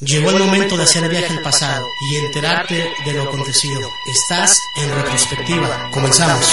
Llegó el momento de hacer viaje al pasado y enterarte de lo acontecido. Estás en retrospectiva. Comenzamos.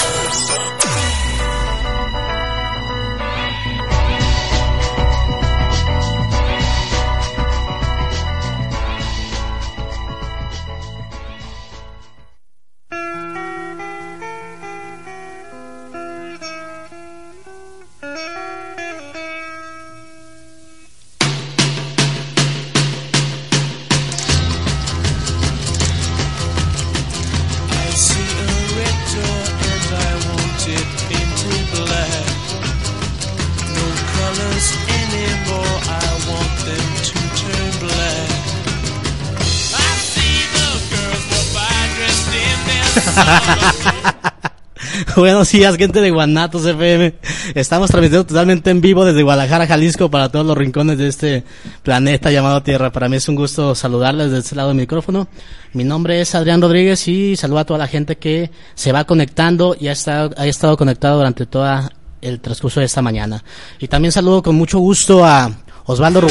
Buenos días, gente de Guanatos FM. Estamos transmitiendo totalmente en vivo desde Guadalajara, Jalisco, para todos los rincones de este planeta llamado Tierra. Para mí es un gusto saludarles desde este lado del micrófono. Mi nombre es Adrián Rodríguez y saludo a toda la gente que se va conectando y ha estado, ha estado conectado durante todo el transcurso de esta mañana. Y también saludo con mucho gusto a Osvaldo,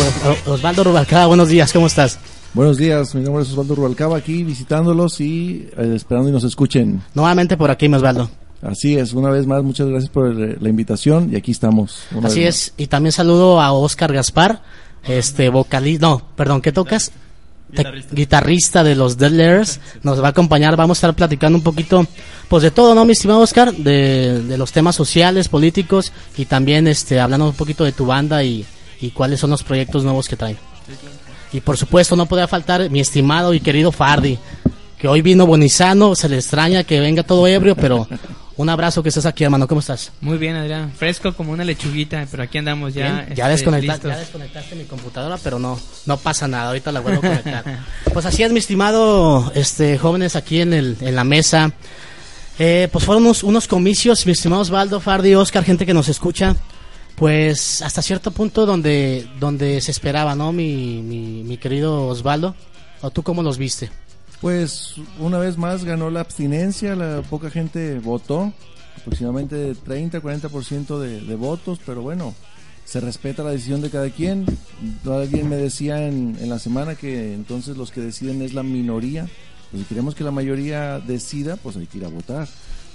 Osvaldo Rubalcaba. Buenos días, ¿cómo estás? Buenos días, mi nombre es Osvaldo Rubalcaba, aquí visitándolos y eh, esperando y nos escuchen. Nuevamente por aquí, Osvaldo. Así es, una vez más, muchas gracias por la invitación y aquí estamos. Así es, y también saludo a Oscar Gaspar, este vocalista, no, perdón, ¿qué tocas? Guitarrista. de los Dead nos va a acompañar, vamos a estar platicando un poquito, pues de todo, ¿no, mi estimado Oscar? De, de los temas sociales, políticos y también este, hablando un poquito de tu banda y, y cuáles son los proyectos nuevos que traen. Y por supuesto, no podía faltar mi estimado y querido Fardi, que hoy vino bonizano, se le extraña que venga todo ebrio, pero un abrazo que estés aquí, hermano. ¿Cómo estás? Muy bien, Adrián. Fresco como una lechuguita, pero aquí andamos ya. ya, este, ya desconectaste mi computadora, pero no, no pasa nada. Ahorita la vuelvo a conectar. pues así es, mi estimado, este, jóvenes aquí en, el, en la mesa. Eh, pues fueron unos, unos comicios, mi estimado Osvaldo, Fardi, Oscar, gente que nos escucha pues hasta cierto punto donde, donde se esperaba, ¿no? Mi, mi, mi, querido Osvaldo. ¿O tú cómo los viste? Pues una vez más ganó la abstinencia, la poca gente votó, aproximadamente 30-40% de, de votos, pero bueno, se respeta la decisión de cada quien. Alguien me decía en, en la semana que entonces los que deciden es la minoría. Pues si queremos que la mayoría decida, pues hay que ir a votar.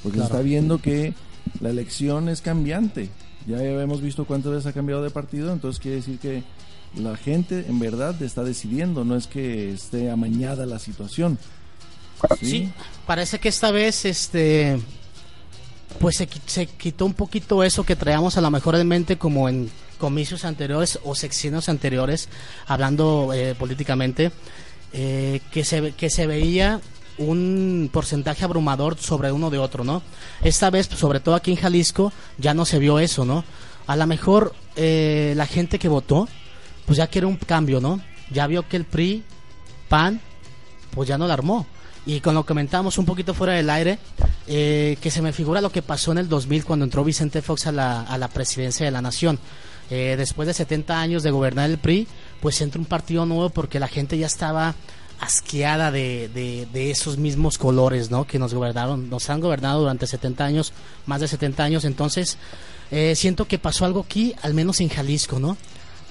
Porque se está viendo que la elección es cambiante. Ya hemos visto cuántas veces ha cambiado de partido, entonces quiere decir que la gente en verdad está decidiendo, no es que esté amañada la situación. Sí, parece que esta vez este pues se, se, quitó un poquito eso que traíamos a lo mejor en mente como en comicios anteriores o secciones anteriores, hablando eh, políticamente, eh, que, se, que se veía un porcentaje abrumador sobre uno de otro, ¿no? Esta vez, sobre todo aquí en Jalisco, ya no se vio eso, ¿no? A lo mejor eh, la gente que votó, pues ya quiere un cambio, ¿no? Ya vio que el PRI, PAN, pues ya no la armó. Y con lo que comentamos un poquito fuera del aire, eh, que se me figura lo que pasó en el 2000 cuando entró Vicente Fox a la, a la presidencia de la nación. Eh, después de 70 años de gobernar el PRI, pues entra un partido nuevo porque la gente ya estaba asqueada de, de, esos mismos colores, ¿no? Que nos gobernaron, nos han gobernado durante 70 años, más de 70 años. Entonces, eh, siento que pasó algo aquí, al menos en Jalisco, ¿no?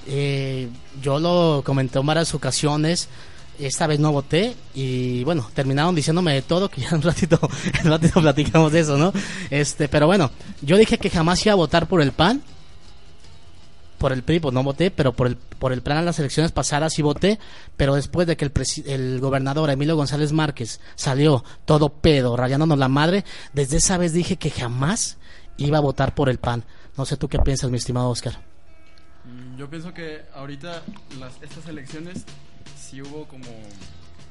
Eh, yo lo comenté en varias ocasiones. Esta vez no voté y bueno, terminaron diciéndome de todo, que ya un ratito, un ratito platicamos de eso, ¿no? Este, pero bueno, yo dije que jamás iba a votar por el PAN, por el PRI, pues no voté, pero por el, por el plan de las elecciones pasadas sí voté, pero después de que el, el gobernador Emilio González Márquez salió todo pedo, rayándonos la madre, desde esa vez dije que jamás iba a votar por el PAN. No sé tú qué piensas, mi estimado Oscar. Mm, yo pienso que ahorita las, estas elecciones sí hubo como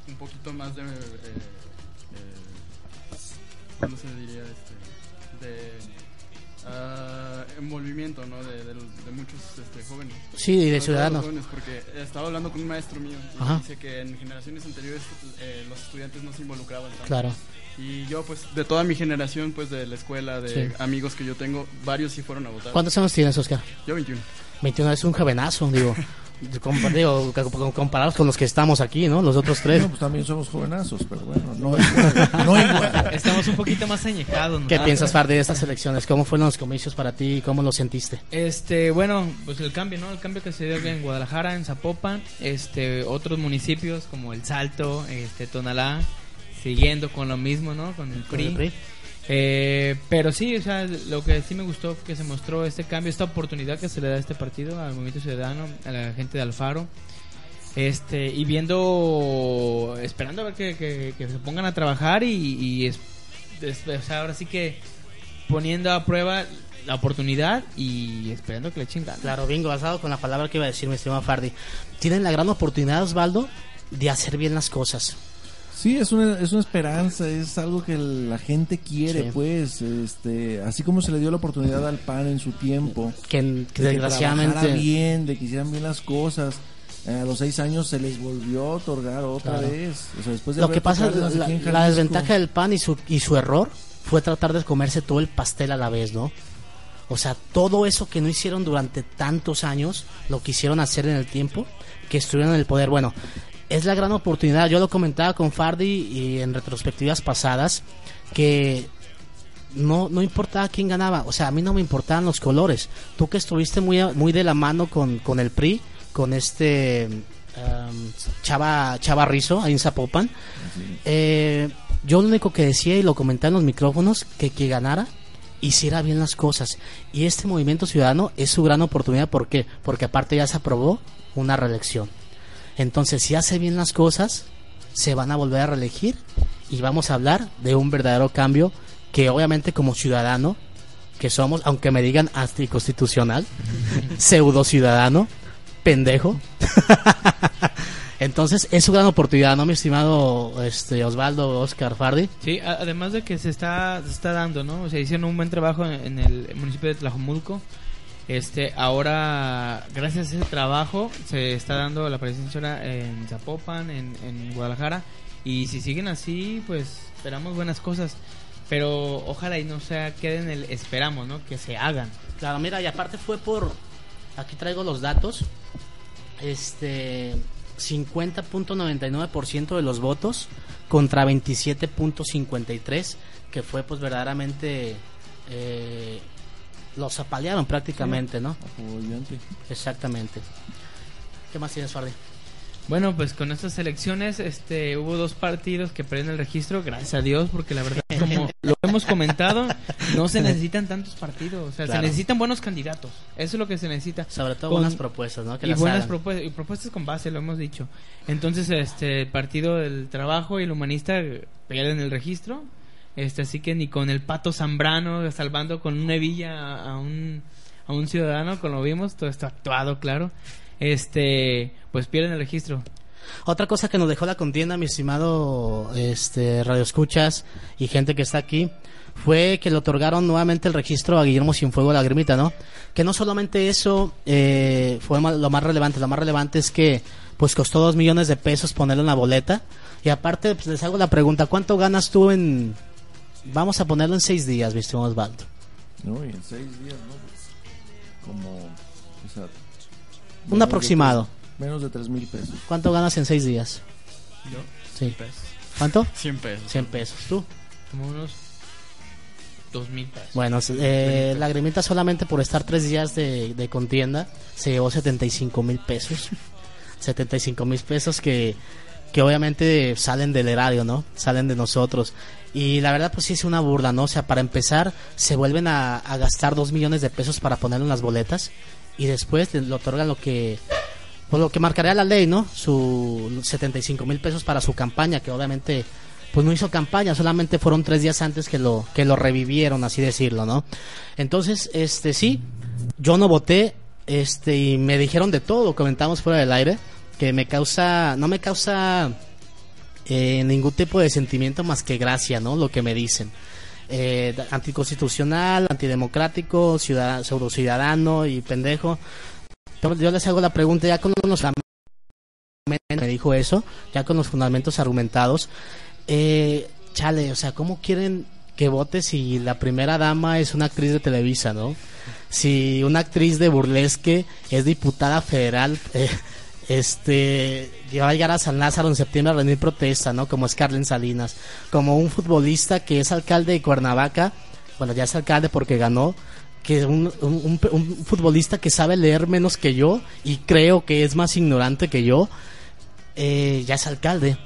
un poquito más de... Eh, eh, ¿Cómo se diría? Este, de ah, envolvimiento, ¿no? De, de- de muchos este, jóvenes. Sí, de los ciudadanos. jóvenes, porque estaba hablando con un maestro mío y Ajá. dice que en generaciones anteriores eh, los estudiantes no se involucraban tanto. Claro. Y yo, pues, de toda mi generación, pues, de la escuela, de Sí. amigos que yo tengo, varios sí fueron a votar. ¿Cuántos años tienes, Oscar? Yo 21. 21 es un jovenazo, digo. Com- digo, com- comparados con los que estamos aquí, ¿no? Los otros tres. No, pues también somos jovenazos, pero bueno, no igual. No igual. Estamos un poquito más añejados. ¿no? ¿Qué piensas, Fardi, de estas elecciones? ¿Cómo fueron los comicios para ti? ¿Cómo lo sentiste? Este, bueno, pues el cambio, ¿no? El cambio que se dio en Guadalajara, en Zapopan, este, otros municipios como El Salto, este, Tonalá, siguiendo con lo mismo, ¿no? Con el Con el PRI. Eh, pero sí, o sea, lo que sí me gustó que se mostró este cambio, esta oportunidad que se le da a este partido, al Movimiento Ciudadano, a la gente de Alfaro. Este, y viendo, esperando a ver que, que- se pongan a trabajar y, es- ahora sí que poniendo a prueba la oportunidad y esperando que le echen. Claro, bingo, basado con la palabra que iba a decir mi estimado Fardi. Tienen la gran oportunidad, Osvaldo, de hacer bien las cosas. Sí, es una, es una esperanza, es algo que la gente quiere, Sí. pues, este, así como se le dio la oportunidad al PAN en su tiempo, Que, que de que desgraciadamente. bien, de que hicieran bien las cosas. A los seis años se les volvió a otorgar otra Claro. vez. O sea, después de Lo que pasa, la, la desventaja del PAN y su, y su error fue tratar de comerse todo el pastel a la vez, ¿no? O sea, todo eso que no hicieron durante tantos años, lo quisieron hacer en el tiempo que estuvieron en el poder. Bueno, es la gran oportunidad. Yo lo comentaba con Fardi y en retrospectivas pasadas que no, no importaba quién ganaba. O sea, a mí no me importaban los colores. Tú que estuviste muy, muy de la mano con, con el PRI, con este um, Chava, Chava Rizzo, ahí en Zapopan. Eh, yo lo único que decía y lo comentaba en los micrófonos, que que ganara hiciera bien las cosas. Y este movimiento ciudadano es su gran oportunidad. ¿Por qué? Porque aparte ya se aprobó una reelección. Entonces, si hace bien las cosas, se van a volver a reelegir y vamos a hablar de un verdadero cambio que obviamente como ciudadano que somos, aunque me digan anticonstitucional, pseudo ciudadano, pendejo. Entonces, es su gran oportunidad, ¿no, mi estimado este Osvaldo Oscar Fardi? Sí, además de que se está, se está dando, ¿no? O sea, hicieron un buen trabajo en, en el municipio de Tlajomulco. Este, ahora, gracias a ese trabajo, se está dando la presencia en Zapopan, en, Guadalajara. Y si siguen así, pues esperamos buenas cosas. Pero ojalá y no sea, quede en el esperamos, ¿no? Que se hagan. Claro, mira, y aparte fue por. Aquí traigo los datos. Este. 50.99% de los votos contra 27.53%, que fue pues verdaderamente. eh, los apalearon prácticamente, ¿no? Obviamente. Exactamente. ¿Qué más tienes, Fardi? Bueno, pues con estas elecciones este, hubo dos partidos que perdieron el registro, gracias a Dios, porque la verdad, como lo hemos comentado, no se necesitan tantos partidos, o sea, Claro. se necesitan buenos candidatos, eso es lo que se necesita. Sobre todo Con- buenas propuestas, ¿no? Que y las buenas hagan. propuestas, y propuestas con base, lo hemos dicho. Entonces, este, el Partido del Trabajo y el Humanista eh, pierden el registro, este, así que ni con el Pato Zambrano salvando con una hebilla a, un, a un ciudadano, como lo vimos, todo esto actuado, claro, este, pues pierden el registro. Otra cosa que nos dejó la contienda, mi estimado este, Radio Escuchas y gente que está aquí, fue que le otorgaron nuevamente el registro a Guillermo Cienfuego Lagrimita, ¿no? Que no solamente eso eh, fue lo más relevante, lo más relevante es que pues costó dos millones de pesos ponerlo en la boleta. Y aparte, pues les hago la pregunta, ¿cuánto ganas tú en... Vamos a ponerlo en seis días, mi estimado Osvaldo. No, y en seis días, ¿no? Pues, como. O sea, Un menos de aproximado. tres- menos de tres mil pesos. ¿Cuánto ganas en seis días? Yo, Sí. pesos. ¿Cuánto? 100 pesos. 100 pesos. ¿Tú? Como unos dos mil pesos. Bueno, eh, Lagrimita solamente por estar tres días de, de contienda se llevó 75 mil pesos. 75 mil pesos que, que obviamente salen del erario, ¿no? Salen de nosotros. Y la verdad, pues sí es una burla, ¿no? O sea, para empezar, se vuelven a, gastar dos millones de pesos para ponerlo en las boletas y después le le otorgan lo que pues lo que marcaría la ley, ¿no? Su 75 mil pesos para su campaña, que obviamente pues no hizo campaña, solamente fueron tres días antes que lo que lo revivieron, así decirlo, ¿no? Entonces, este sí, yo no voté, este y me dijeron de todo, comentamos fuera del aire, que me causa, no me causa eh, ningún tipo de sentimiento más que gracia, ¿no? Lo que me dicen. eh, anticonstitucional, antidemocrático, ciudadano y pendejo. Yo, les hago la pregunta ya con los me dijo eso, ya con los fundamentos argumentados. Eh, chale, o sea, ¿cómo quieren que vote si la primera dama es una actriz de Televisa, ¿no? Si una actriz de burlesque es diputada federal, eh, este, va a llegar a San Lázaro en septiembre a rendir protesta, ¿no? Como es Carlen Salinas. Como un futbolista que es alcalde de Cuernavaca, bueno, ya es alcalde porque ganó, que un, un, un, futbolista que sabe leer menos que yo y creo que es más ignorante que yo, eh, ya es alcalde.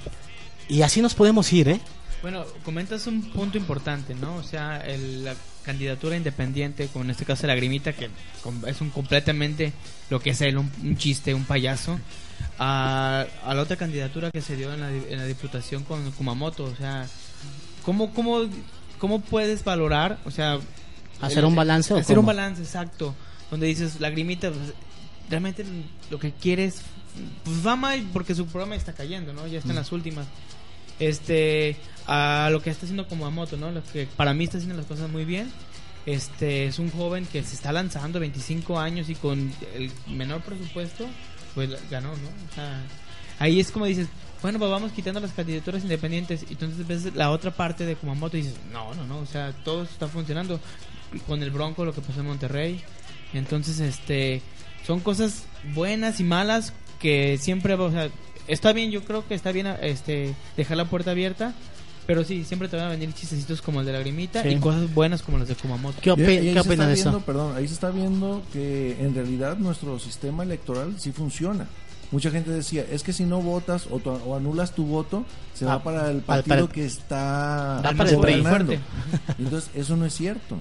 Y así nos podemos ir, ¿eh? Bueno, comentas un punto importante, ¿no? O sea, la candidatura independiente, como en este caso la Grimita, que es un completamente lo que es él, un, chiste, un payaso, a, la otra candidatura que se dio en la, en la diputación con Kumamoto, o sea, ¿cómo, cómo, cómo puedes valorar, o sea... ¿Hacer un balance Hacer un balance, exacto, donde dices, la Grimita, pues, realmente lo que quieres pues va mal porque su programa está cayendo, ¿no? Ya está en las últimas. Este, a lo que está haciendo como moto, ¿no? Lo que para mí está haciendo las cosas muy bien. Este, es un joven que se está lanzando 25 años y con el menor presupuesto, pues ganó, ¿no? O sea, ahí es como dices, bueno, pues vamos quitando las candidaturas independientes y entonces ves la otra parte de Kumamoto y dices, no, no, no, o sea, todo está funcionando con el Bronco, lo que pasó en Monterrey. Entonces, este, son cosas buenas y malas que siempre, o sea, está bien, yo creo que está bien este dejar la puerta abierta, pero sí, siempre te van a venir chistecitos como el de la grimita y cosas buenas como las de Kumamoto. ¿Qué, opinas de eso? Perdón, ahí se está viendo que en realidad nuestro sistema electoral sí funciona. Mucha gente decía, es que si no votas o, anulas tu voto, se va ah, para el partido que está gobernando. Entonces, eso no es cierto.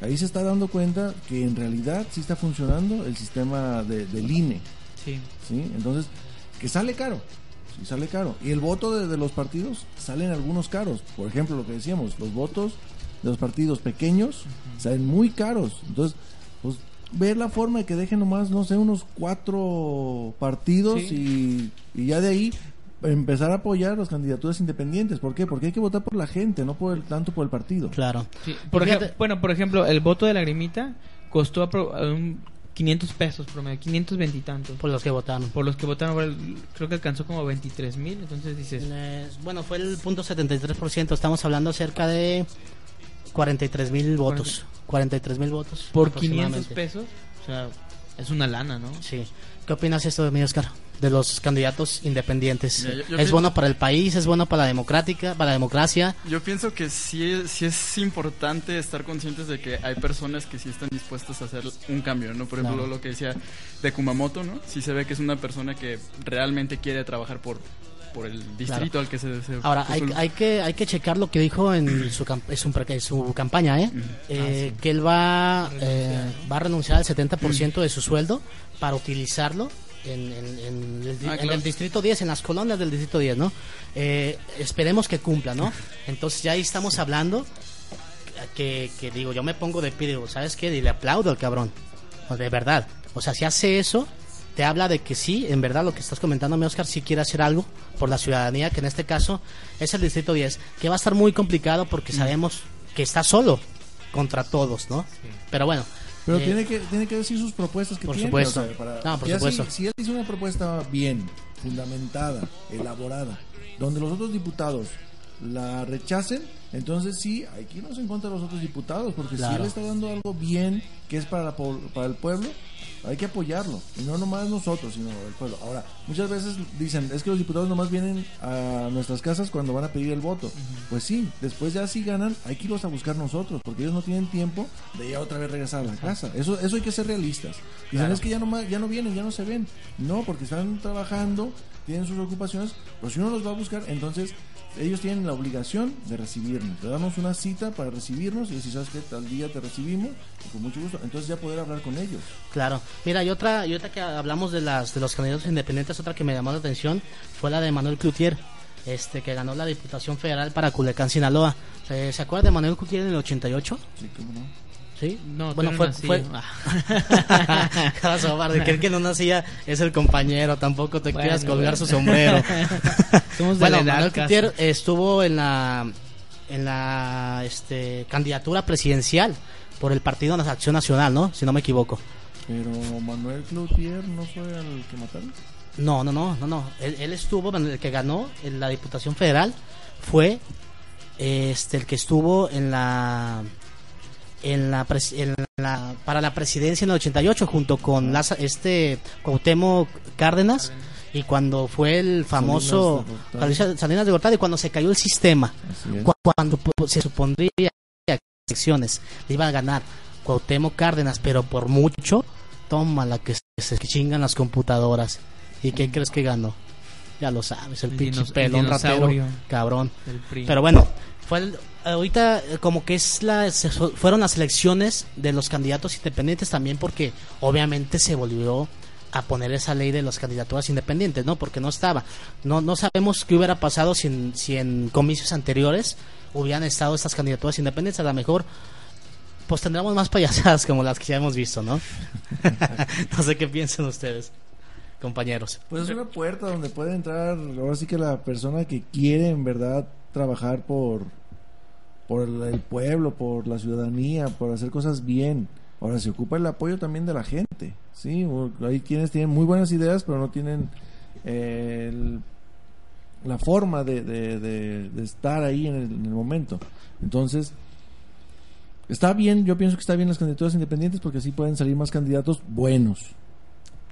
Ahí se está dando cuenta que en realidad sí está funcionando el sistema de, del INE. Sí. Entonces, que sale caro. Sí, sale caro. Y el voto de, los partidos salen algunos caros. Por ejemplo, lo que decíamos, los votos de los partidos pequeños salen muy caros. Entonces, pues ver la forma de que dejen nomás, no sé, unos cuatro partidos y, ya de ahí empezar a apoyar las candidaturas independientes. ¿Por qué? Porque hay que votar por la gente, no por el, tanto por el partido. Claro. Por ejemplo, bueno, por ejemplo, el voto de la grimita costó un 500 pesos promedio, 520 y tantos. Por los que votaron. Por los que votaron, creo que alcanzó como 23 mil, entonces dices... bueno, fue el punto 73%, estamos hablando cerca de 43 mil votos. 43 mil votos. Por 500 pesos, o sea, es una lana, ¿no? Sí. ¿Qué opinas esto de mí, Oscar? de los candidatos independientes. ¿Es bueno para el país? ¿Es bueno para la democrática, para la democracia? Yo pienso que sí, sí es importante estar conscientes de que hay personas que sí están dispuestas a hacer un cambio, ¿no? Por ejemplo, lo que decía de Kumamoto, ¿no? Sí se ve que es una persona que realmente quiere trabajar por por el distrito al que se, ahora hay, hay, que hay que checar lo que dijo en su su, su campaña eh, eh ah, que él va eh, va a renunciar al 70% de su sueldo para utilizarlo en, ah, el, distrito 10, en las colonias del distrito 10, ¿no? Eh, esperemos que cumpla, ¿no? Entonces ya ahí estamos hablando que, digo, yo me pongo de pie, digo, ¿sabes qué? Y le aplaudo al cabrón, de verdad. O sea, si hace eso, te habla de que sí, en verdad lo que estás comentando, mi Oscar, sí quiere hacer algo por la ciudadanía, que en este caso es el distrito 10, que va a estar muy complicado porque mm. sabemos que está solo contra todos, ¿no? Pero bueno, pero eh, tiene que tiene que decir sus propuestas que por tiene. Supuesto. no, por supuesto. Si, él hizo una propuesta bien, fundamentada, elaborada, donde los otros diputados la rechacen, entonces sí, hay que irnos en contra de los otros diputados, porque si él está dando algo bien, que es para, para el pueblo, hay que apoyarlo. Y no nomás nosotros, sino el pueblo. Ahora, muchas veces dicen, es que los diputados nomás vienen a nuestras casas cuando van a pedir el voto. Pues sí, después ya si ganan, hay que irlos a buscar nosotros, porque ellos no tienen tiempo de ya otra vez regresar a la casa. Eso, eso hay que ser realistas. Dicen, es que ya, nomás, ya no vienen, ya no se ven. No, porque están trabajando, tienen sus ocupaciones, pero si uno los va a buscar, entonces ellos tienen la obligación de recibirnos. Le damos una cita para recibirnos y si sabes que tal día te recibimos, con mucho gusto, entonces ya poder hablar con ellos. Claro. Mira, y otra, y otra que hablamos de las de los candidatos independientes, otra que me llamó la atención fue la de Manuel Cloutier, este que ganó la Diputación Federal para Culecán, Sinaloa. ¿Se, ¿se acuerdan de Manuel Cloutier en el 88? Sí, cómo no. ¿Sí? No, bueno, fue. fue... Ah. de que el que no nacía es el compañero, tampoco te quieras colgar su sombrero. bueno, Manuel Cloutier estuvo en la en la este, candidatura presidencial por el Partido de la Acción Nacional, ¿no? Si no me equivoco. Pero Manuel Cloutier no fue el que mataron. No, no, no, no, no. Él, él estuvo, el que ganó en la Diputación Federal fue este el que estuvo en la en la, pres- en la para la presidencia en el 88 junto con Laza- este Cuauhtémoc Cárdenas y cuando fue el famoso Salinas de Gortari. Salinas de Gortari cuando se cayó el sistema cuando se supondría que las elecciones le iba a ganar Cuauhtémoc Cárdenas, pero por mucho, toma la que se, chingan las computadoras. ¿Y qué crees que ganó? Ya lo sabes, el, El pinche pelón ratero, cabrón. Pero bueno, fue el- ahorita eh, como que es la, fueron las elecciones de los candidatos independientes también porque obviamente se volvió a poner esa ley de las candidaturas independientes, ¿no? Porque no estaba. No, no sabemos qué hubiera pasado si en, si en comicios anteriores hubieran estado estas candidaturas independientes. A lo mejor pues tendremos más payasadas como las que ya hemos visto, ¿no? no sé qué piensan ustedes, compañeros. Pues es una puerta donde puede entrar, ahora sí que la persona que quiere en verdad trabajar por, por el, pueblo, por la ciudadanía, por hacer cosas bien. Ahora se ocupa el apoyo también de la gente, sí. Hay quienes tienen muy buenas ideas, pero no tienen eh, el- la forma de, de- estar ahí en el, en el momento. Entonces, está bien, yo pienso que está bien las candidaturas independientes porque así pueden salir más candidatos buenos.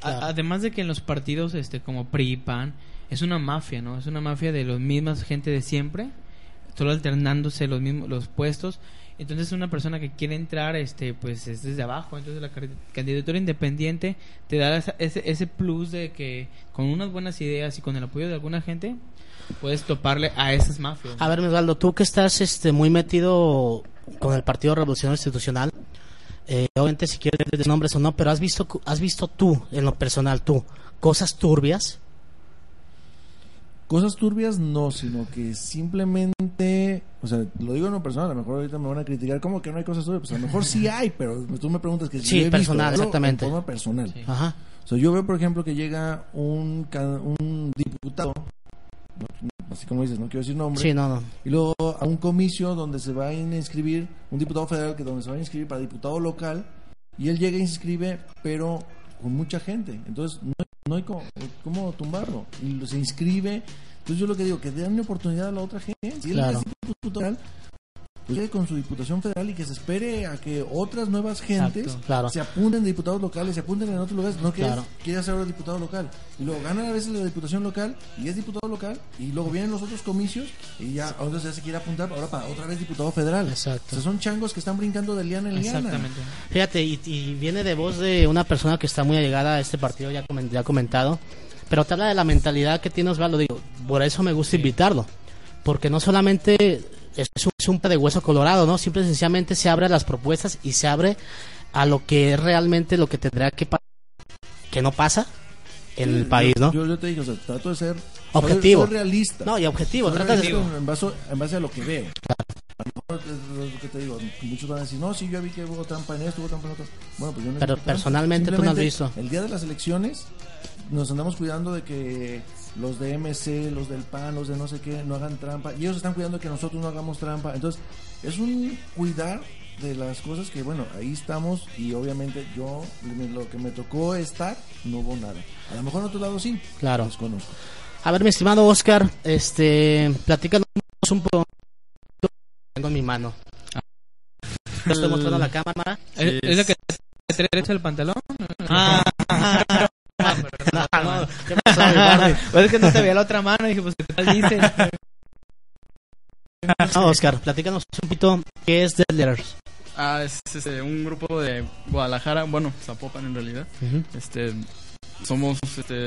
Además de que en los partidos este como PRI PAN es una mafia, ¿no? Es una mafia de los mismas gente de siempre, solo alternándose los mismos los puestos. Entonces una persona que quiere entrar este pues es desde abajo, entonces la candidatura independiente te da ese ese plus de que con unas buenas ideas y con el apoyo de alguna gente puedes toparle a esas mafias. A ver, Osvaldo, tú que estás este, muy metido con el Partido Revolucionario Institucional, eh, obviamente si quieres decir nombres o no, pero has visto, has visto tú, en lo personal, tú, cosas turbias. Cosas turbias no, sino que simplemente, o sea, lo digo en lo personal, a lo mejor ahorita me van a criticar, ¿cómo que no hay cosas turbias? Pues a lo mejor sí hay, pero tú me preguntas que si Sí, yo he personal, exactamente. En forma personal. Sí. Ajá. O sea, yo veo, por ejemplo, que llega un, un diputado, así como dices, no quiero decir nombre, Sí, no, no. y luego a un comicio donde se va a inscribir, un diputado federal que donde se va a inscribir para diputado local, y él llega y se inscribe, pero con mucha gente. Entonces, no, no hay cómo, cómo tumbarlo. Y se inscribe. Entonces, yo lo que digo, que den oportunidad a la otra gente. Si él Claro. pues llegue con su diputación federal y que se espere a que otras nuevas gentes Exacto, claro. se apunten de diputados locales, se apunten en otros lugares, no que Claro. él quiera ser ahora diputado local. Y luego ganan a veces la diputación local y es diputado local y luego vienen los otros comicios y ya entonces ya se quiere apuntar ahora para otra vez diputado federal. Exacto. O sea, son changos que están brincando de liana en liana. Exactamente. Fíjate, y, y viene de voz de una persona que está muy allegada a este partido, ya, comen- ya comentado, pero te habla de la mentalidad que tiene Osvaldo, digo, por eso me gusta invitarlo, porque no solamente es un, es un de hueso colorado, ¿no? Simple y sencillamente se abre a las propuestas y se abre a lo que es realmente lo que tendrá que pasar, que no pasa en el país, ¿no? Yo, yo te digo, o sea, trato de ser Objetivo. Soy, soy realista. No, y objetivo, Soy trata de realista en, base, en base a lo que veo. A lo mejor es lo que te digo, muchos van a decir, no, sí, yo vi que hubo trampa en esto, hubo trampa en otro. Bueno, pues yo no Pero personalmente tú no has visto. El día de las elecciones nos andamos cuidando de que los de MC, los del PAN, los de no sé qué, no hagan trampa. Y ellos están cuidando que nosotros no hagamos trampa. Entonces, es un cuidar de las cosas que, bueno, ahí estamos y obviamente yo, me- lo que me tocó estar, no hubo nada. A lo mejor en otro lado sí, Claro. desconozco. A ver, mi estimado Oscar, este, platícanos un poco. Tengo en mi mano. Te estoy mostrando la cámara. ¿Es, es la que te derecha el pantalón? Ah, No, no, ¿qué pasó, mi pues es que no te veía la otra mano y dije, pues, ¿qué tal dice? No, Oscar, platícanos un poquito qué es The Letters. Ah, es este, un grupo de Guadalajara, bueno, Zapopan en realidad. Este, somos, este,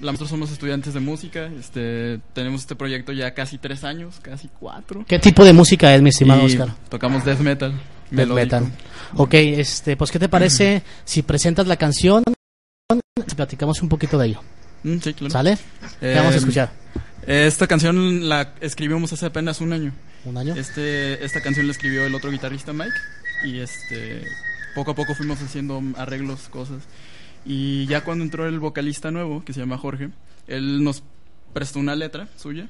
la- nosotros somos estudiantes de música. Este, tenemos este proyecto ya casi tres años, casi cuatro. ¿Qué tipo de música es, mi estimado Y Oscar? Tocamos death metal. Death melódico. metal. Ok, este, pues, ¿qué te parece si presentas la canción? Si platicamos un poquito de ello. Mm, sí, claro. ¿Sale? ¿Qué vamos a Eh, escuchar? Esta canción la escribimos hace apenas un año. ¿Un año? Este, esta canción la escribió el otro guitarrista Mike y este poco a poco fuimos haciendo arreglos, cosas. Y ya cuando entró el vocalista nuevo, que se llama Jorge, él nos prestó una letra suya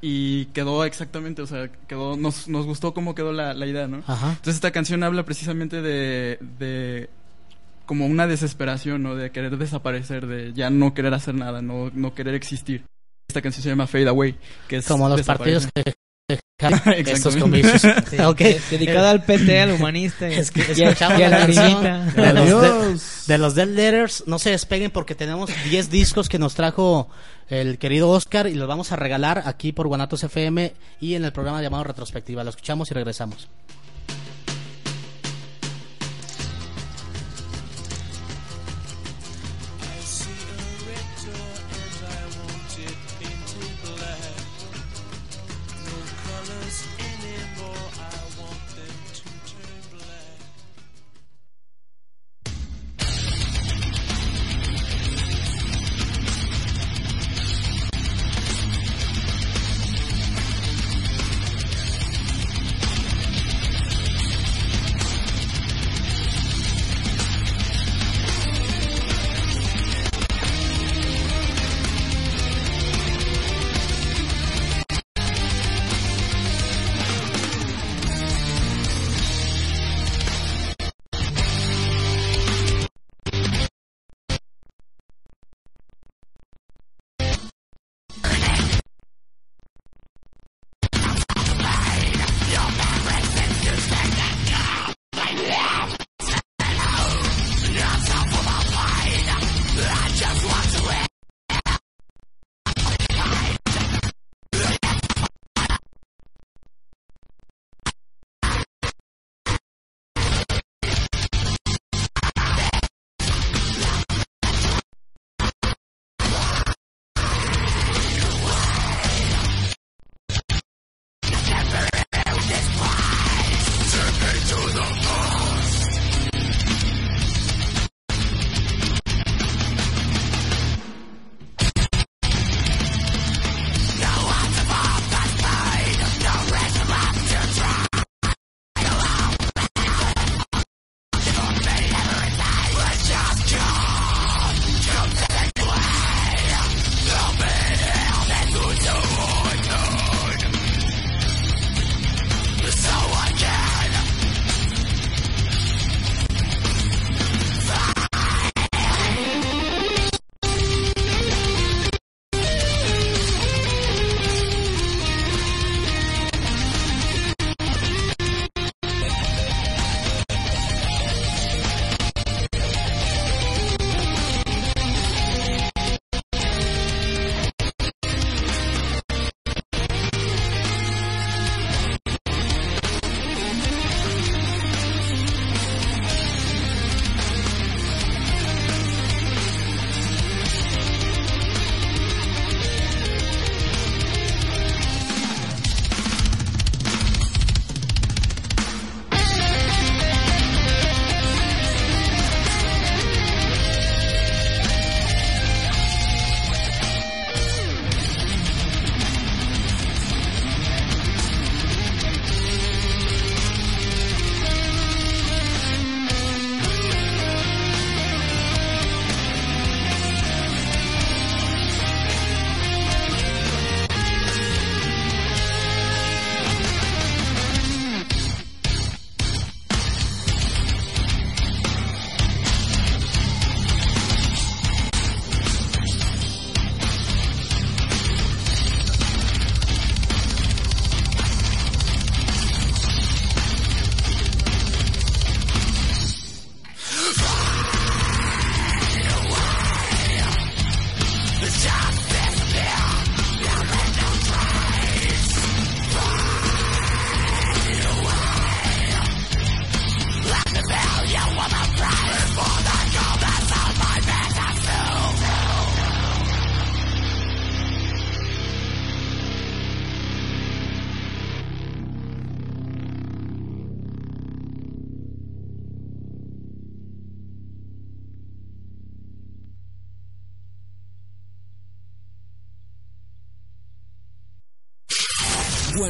y quedó exactamente, o sea, quedó, nos, nos gustó cómo quedó la, la idea, ¿no? Ajá. Entonces esta canción habla precisamente de, de como una desesperación, ¿no? De querer desaparecer, de ya no querer hacer nada, no, no querer existir. Esta canción se llama Fade Away, que es Como los partidos que estos comicios. Sí, Ok. de- Dedicada al PT, al humanista. y- Es que y a- escuchamos y a la la canción de los, de, de los Dead Letters. No se despeguen porque tenemos 10 discos que nos trajo el querido Oscar y los vamos a regalar aquí por Guanatos FM y en el programa llamado Retrospectiva. Lo escuchamos y regresamos.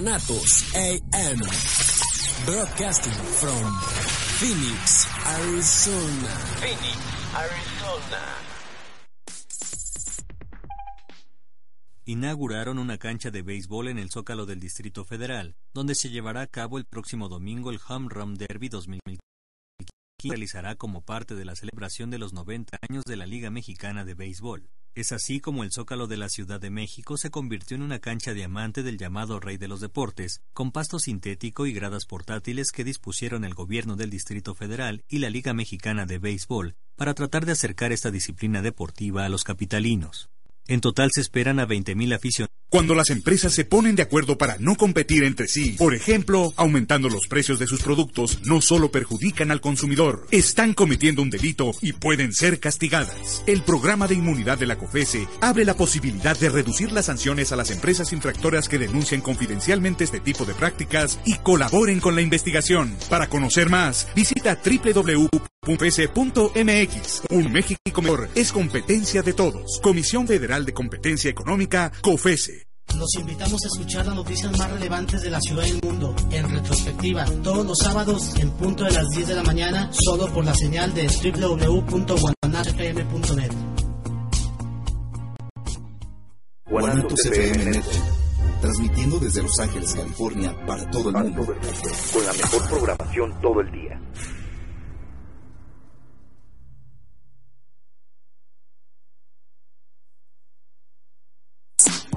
Guanatos AM. Broadcasting from Phoenix, Arizona. Phoenix, Arizona. inauguraron una cancha de béisbol en el Zócalo del Distrito Federal, donde se llevará a cabo el próximo domingo el Home Run Derby 2015 que realizará como parte de la celebración de los 90 años de la Liga Mexicana de Béisbol. Es así como el Zócalo de la Ciudad de México se convirtió en una cancha diamante del llamado Rey de los Deportes, con pasto sintético y gradas portátiles que dispusieron el gobierno del Distrito Federal y la Liga Mexicana de Béisbol para tratar de acercar esta disciplina deportiva a los capitalinos. En total se esperan a 20.000 aficionados. Cuando las empresas se ponen de acuerdo para no competir entre sí, por ejemplo, aumentando los precios de sus productos, no solo perjudican al consumidor, están cometiendo un delito y pueden ser castigadas. El programa de inmunidad de la COFESE abre la posibilidad de reducir las sanciones a las empresas infractoras que denuncien confidencialmente este tipo de prácticas y colaboren con la investigación. Para conocer más, visita www.fese.mx. Un México mejor es competencia de todos. Comisión Federal de Competencia Económica, COFESE. Los invitamos a escuchar las noticias más relevantes de la ciudad y el mundo en retrospectiva todos los sábados en punto de las 10 de la mañana solo por la señal de FM Network, transmitiendo desde Los Ángeles, California para todo el mundo. Con la mejor programación todo el día.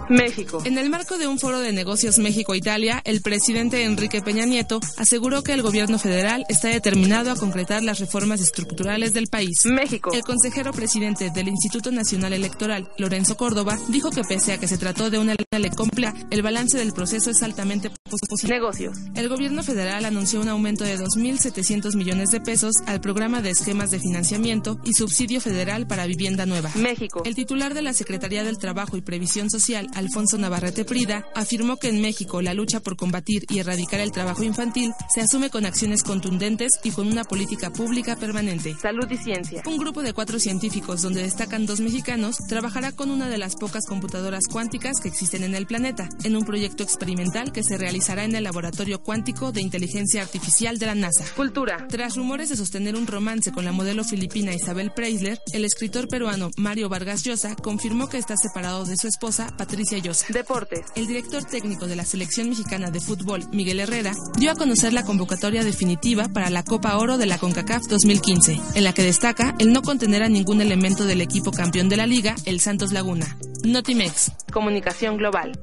México. En el marco de un foro de negocios México-Italia, el presidente Enrique Peña Nieto aseguró que el gobierno federal está determinado a concretar las reformas estructurales del país. México. El consejero presidente del Instituto Nacional Electoral, Lorenzo Córdoba, dijo que pese a que se trató de una ley compleja, el balance del proceso es altamente positivo. Negocios. El gobierno federal anunció un aumento de 2.700 millones de pesos al programa de esquemas de financiamiento y subsidio federal para vivienda nueva. México. El titular de la Secretaría del Trabajo y Previsión Social, Alfonso Navarrete Prida, afirmó que en México la lucha por combatir y erradicar el trabajo infantil se asume con acciones contundentes y con una política pública permanente. Salud y ciencia. Un grupo de cuatro científicos, donde destacan dos mexicanos, trabajará con una de las pocas computadoras cuánticas que existen en el planeta, en un proyecto experimental que se realizará en el Laboratorio Cuántico de Inteligencia Artificial de la NASA. Cultura. Tras rumores de sostener un romance con la modelo filipina Isabel Preisler, el escritor peruano Mario Vargas Llosa confirmó que está separado de su esposa Patricia Llosa. Deportes. El director técnico de la selección mexicana de fútbol, Miguel Herrera, dio a conocer la convocatoria definitiva para la Copa Oro de la CONCACAF 2015, en la que destaca el no contener a ningún elemento del equipo campeón de la liga, el Santos Laguna. Notimex. Comunicación global.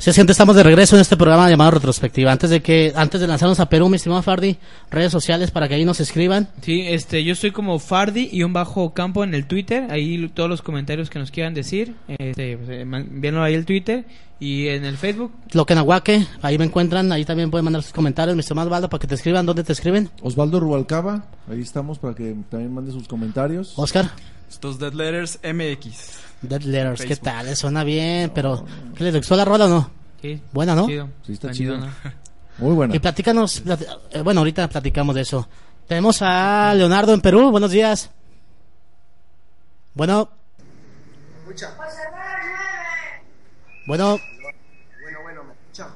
Se siente, estamos de regreso en este programa llamado Retrospectiva. Antes de que, antes de lanzarnos a Perú, mi estimado Fardi, redes sociales para que ahí nos escriban. Sí, este, yo estoy como Fardi y un bajo campo en el Twitter. Ahí todos los comentarios que nos quieran decir, este, pues, eh, envíenlo ahí el Twitter y en el Facebook. Lo que Nahuaque, ahí me encuentran, ahí también pueden mandar sus comentarios, mi estimado Osvaldo, para que te escriban. ¿Dónde te escriben? Osvaldo Rubalcaba, ahí estamos para que también mande sus comentarios. Oscar. Estos Dead Letters MX. Dead Letters, ¿qué tal? Suena bien, pero ¿qué le gustó la rola o no? Sí. Buena, ¿no? Chido. Sí, está Chido, chido. ¿no? Muy buena. Y platícanos, plati- eh, bueno, ahorita platicamos de eso. Tenemos a Leonardo en Perú, buenos días. Bueno. Bueno, Bueno, bueno, me escuchan.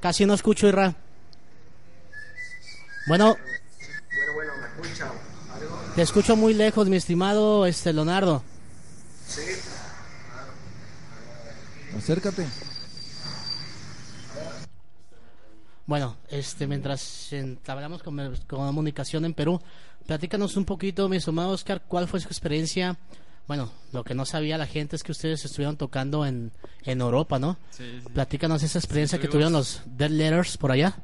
casi no escucho, Irra. Bueno, Bueno, bueno, me escuchan. ¿Algo? te escucho muy lejos, mi estimado este Leonardo. Sí. Acércate. Bueno, este, mientras entablamos con- comunicación en Perú, platícanos un poquito, mi estimado Oscar, cuál fue su experiencia. Bueno, lo que no sabía la gente es que ustedes estuvieron tocando en, en Europa, ¿no? Sí, sí. Platícanos esa experiencia que tuvimos- tuvieron los Dead Letters por allá.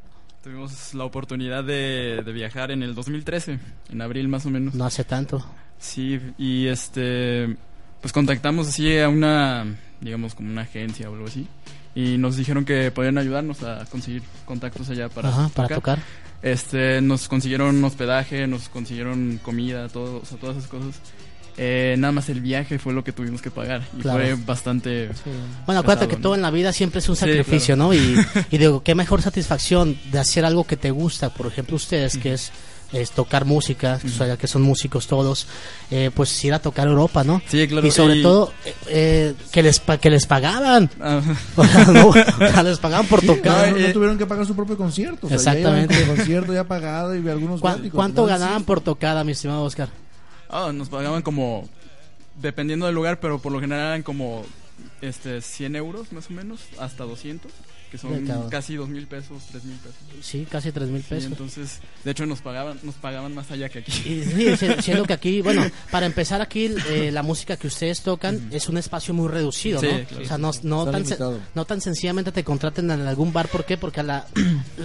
Tuvimos la oportunidad de, de viajar en el 2013, en abril más o menos. No hace tanto. Sí, y este, pues contactamos así a una, digamos como una agencia o algo así, y nos dijeron que podían ayudarnos a conseguir contactos allá para, Ajá, para tocar. Este, nos consiguieron hospedaje, nos consiguieron comida, todo, o sea, todas esas cosas. Eh, nada más el viaje fue lo que tuvimos que pagar y Claro. fue bastante. Bueno, acuérdate pesado, que ¿no? todo en la vida siempre es un Sí, sacrificio, claro. ¿no? Y, y digo, qué mejor satisfacción de hacer algo que te gusta, por ejemplo, ustedes, que es, es tocar música, o sea, que son músicos todos, eh, pues ir a tocar Europa, ¿no? Sí, claro, Y sobre y- todo, eh, eh, que, les pa- que les pagaban. Ah. O sea, no, o sea, les pagaban por tocar. No, no tuvieron que pagar su propio concierto. o sea, Exactamente. el concierto ya pagado y algunos ¿Cuá- viáticos, ¿Cuánto ¿no? ganaban por tocada, mi estimado Oscar? Ah, nos pagaban como. Dependiendo del lugar, pero por lo general eran como este 100 euros más o menos, hasta 200, que son casi 2 mil pesos, 3 mil pesos. Sí, casi tres mil Sí, pesos. entonces, de hecho, nos pagaban, nos pagaban más allá que aquí. Y sí, si- siendo que aquí, bueno, para empezar aquí, eh, la música que ustedes tocan es un espacio muy reducido, Sí, ¿no? claro. O sea, no, no, tan, limitado. no tan sencillamente te contraten en algún bar, ¿por qué? Porque a la,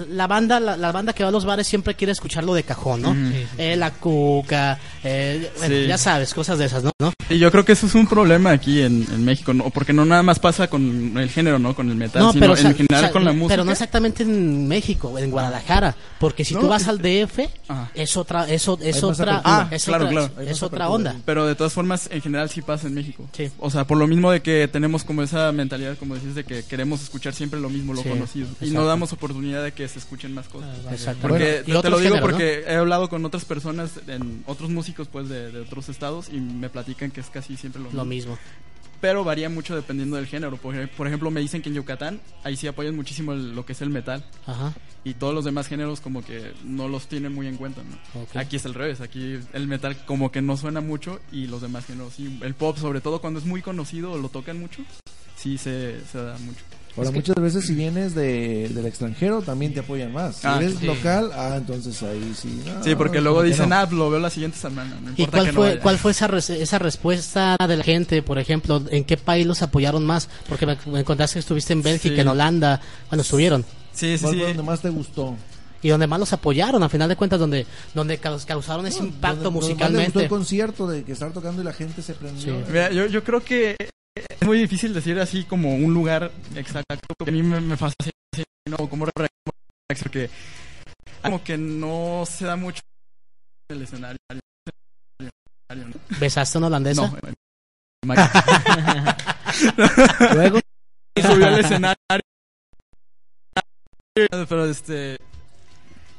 la banda la, la banda que va a los bares siempre quiere escucharlo de cajón, ¿no? Ujú. Sí, sí, Eh, la cuca, eh, bueno, Sí. ya sabes, cosas de esas, ¿no? ¿no? Y yo creo que eso es un problema aquí en, en México, ¿no? porque no nada más pasa con el género, ¿no? Con el metal, sino o sea, en general o sea, con la música. Pero no exactamente en México, en Guadalajara, porque si No, tú vas al DF, Ah. es otra, es otra, es Ah, claro, otra, claro. es- Hay es más otra apertura. onda. Pero de todas formas, en general sí pasa en México. O sea, por lo mismo de que tenemos como esa mentalidad, como decís, de que queremos escuchar siempre lo mismo, lo Sí, conocido. Y no damos oportunidad de que se escuchen más cosas. Ah, Exacto. Porque Bueno, te- lo digo porque he hablado con otras personas, en otros músicos pues de, de otros estados y me platican que es casi siempre lo mismo. Lo mismo. Pero varía mucho dependiendo del género. Por, por ejemplo, me dicen que en Yucatán ahí sí apoyan muchísimo el- lo que es el metal. Ajá. Y todos los demás géneros como que no los tienen muy en cuenta, ¿no? Aquí es al revés, aquí el metal como que no suena mucho y los demás géneros sí. El pop, sobre todo cuando es muy conocido o lo tocan mucho, sí se, se da mucho. Ahora, Es que- muchas veces si vienes de, del extranjero también te apoyan más. Si Ah, eres sí. local, ah, entonces ahí sí. no, Sí, porque no, luego dicen, no. ah, lo veo la siguiente semana. No ¿Y cuál que fue, vaya". cuál fue esa, res- esa respuesta de la gente, por ejemplo? ¿En qué país los apoyaron más? Porque me, me contaste que estuviste en Bélgica, Sí. en Holanda, cuando estuvieron. Sí, sí, ¿Cuál sí. fue donde más te gustó? Y donde más los apoyaron, a final de cuentas, donde, donde caus- causaron ese impacto ¿Dónde- dónde más te gustó musicalmente. el concierto de que estar tocando y la gente se prendió. Mira, yo, yo creo que es muy difícil decir así como un lugar exacto. A mí me, me fascina ¿no? reaccionar, porque como que no se da mucho el escenario. ¿no? ¿Besaste a una holandesa? No, Luego. subió al escenario. Pero este.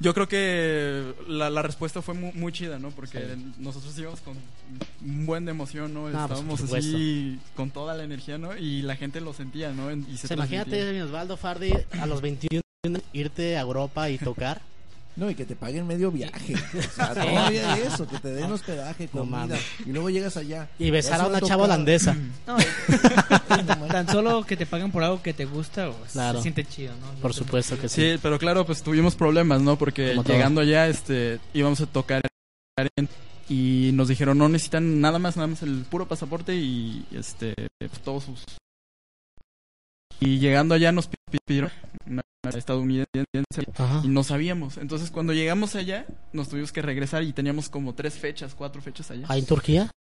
Yo creo que la, la respuesta fue muy, muy chida, ¿no? Porque nosotros íbamos con un buen de emoción, ¿no? Ah, Estábamos así con toda la energía, ¿no? Y la gente lo sentía, ¿no? Y se O sea, imagínate, Osvaldo Fardi, a los 21 irte a Europa y tocar. No, y que te paguen medio viaje. O sea, Sí. todavía eso, que te den hospedaje, comida. y luego llegas allá. Y besar a una va chava holandesa. No, tan solo que te pagan por algo que te gusta, o Claro. se siente chido, ¿no? Por supuesto que sí. Sí, pero claro, pues tuvimos problemas, ¿no? Porque Como todo. llegando allá, este, íbamos a tocar en- y nos dijeron no necesitan nada más, nada más el puro pasaporte y este, pues, todos sus. Y llegando allá nos pi- pidieron una estadounidense Ajá. y no sabíamos. Entonces cuando llegamos allá nos tuvimos que regresar y teníamos como tres fechas, cuatro fechas allá. ¿Ah, en Turquía?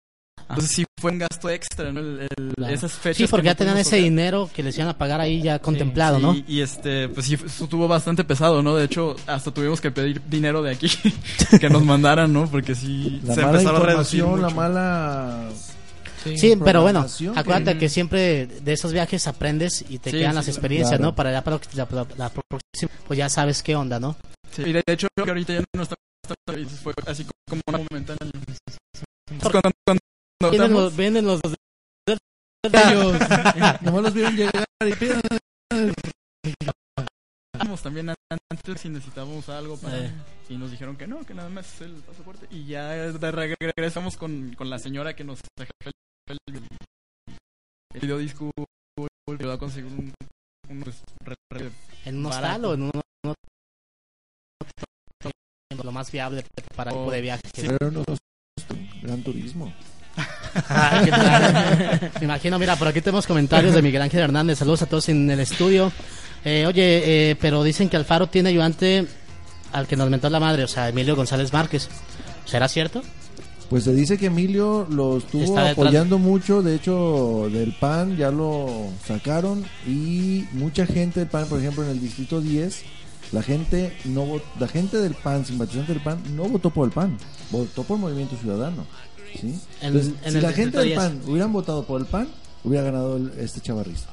Entonces sí fue un gasto extra, ¿no? El- el- Claro. Esas fechas. Sí, porque que ya no tenían ese tocar. dinero que les iban a pagar ahí ya contemplado, ¿no? Sí, Y este, pues sí, eso estuvo bastante pesado, ¿no? De hecho, hasta tuvimos que pedir dinero de aquí que nos mandaran, ¿no? Porque sí La se mala empezaron a reducir información, la mucho. mala. Sí, pero bueno, acuérdate que- que siempre de esos viajes aprendes y te Sí, quedan sí, las experiencias, Claro. ¿no? Para ya para la, la- la próxima, pues ya sabes qué onda, ¿no? Sí, y de hecho, que ahorita ya no está. fue así como una momentánea. Porque Cuando, cuando Vienen los, vienen los Nomás los vieron llegar y también antes si necesitábamos algo para, Eh. y nos dijeron que no, que nada más es el pasaporte y ya regresamos con, con la señora que nos dejó el, el, videodisco y ayudó a conseguir un, un pues, re- re- en un hostal o en un un- lo más viable para el tipo de viaje. que- Pero no gran turismo. Me imagino, mira, por aquí tenemos comentarios de Miguel Ángel Hernández. Saludos a todos en el estudio. Eh, oye, eh, pero dicen que Alfaro tiene ayudante al que nos mentó la madre, o sea, Emilio González Márquez. ¿Será cierto? Pues se dice que Emilio lo estuvo apoyando mucho, de hecho del PAN ya lo sacaron y mucha gente del PAN, por ejemplo en el distrito 10, la gente no la gente del PAN, simpatizante del PAN, no votó por el PAN, votó por Movimiento Ciudadano. ¿sí? En- Entonces, en si el la gente del 10. PAN hubieran votado por el PAN, hubiera ganado el- este chavarrista.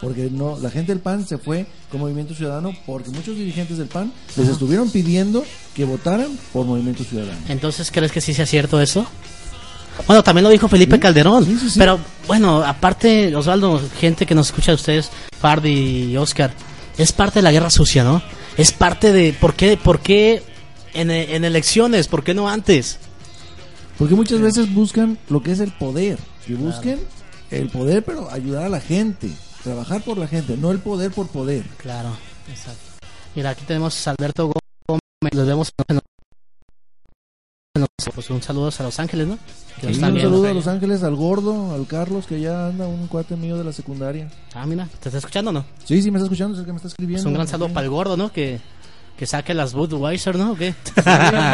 Porque no, la gente del PAN se fue con Movimiento Ciudadano porque muchos dirigentes del PAN les estuvieron pidiendo que votaran por Movimiento Ciudadano. Entonces, ¿crees que sí sea cierto eso? Bueno, también lo dijo Felipe Calderón. Pero bueno, aparte, Osvaldo, gente que nos escucha de ustedes, Fardi y Oscar, es parte de la guerra sucia, ¿no? Es parte de. ¿Por qué, por qué en, en elecciones? ¿Por qué no antes? Porque muchas veces buscan lo que es el poder. Que busquen el poder, pero ayudar a la gente. Trabajar por la gente, no el poder por poder. Claro, exacto. Mira, aquí tenemos a Alberto Gómez. Los vemos en pues un saludo a Los Ángeles, ¿no? Nos están un viendo. saludo a Los Ángeles, al gordo, al Carlos, que ya anda un cuate mío de la secundaria. Ah, mira, ¿te está escuchando o no? Sí, sí, me está escuchando, es el que me está escribiendo. Es un gran saludo para el gordo, ¿no? Que, que saque las Budweiser, ¿no? ¿O qué?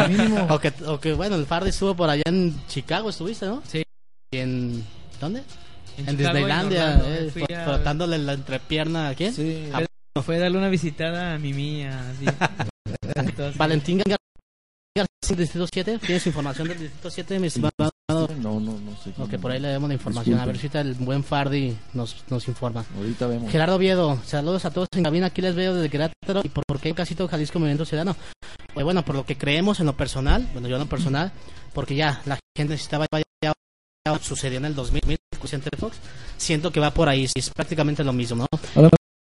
mínimo. o, que, o que, bueno, el Fardy estuvo por allá en Chicago, ¿estuviste, no? Sí. ¿Y en dónde? En Disneylandia, Orlando, eh, a- frotándole la entrepierna a quién? Sí. A- Fue darle una visitada a mi mía. así. Entonces, Valentín Gar- García, Distrito 7. ¿Tienes información del Distrito 7, mi estimado? No, no, no sé. Ok, por ahí le demos la información. A ver si ahorita el buen Fardi nos, nos informa. Ahorita vemos. Gerardo Viedo, saludos a todos en cabina. Aquí les veo desde Querétaro. ¿Y por, por qué casi todo Jalisco Movimiento Ciudadano? Pues bueno, por lo que creemos en lo personal, bueno, yo en lo personal, porque ya la gente necesitaba ya, sucedió en el 2000, Vicente Fox. Siento que va por ahí, es prácticamente lo mismo, ¿no? Ahora,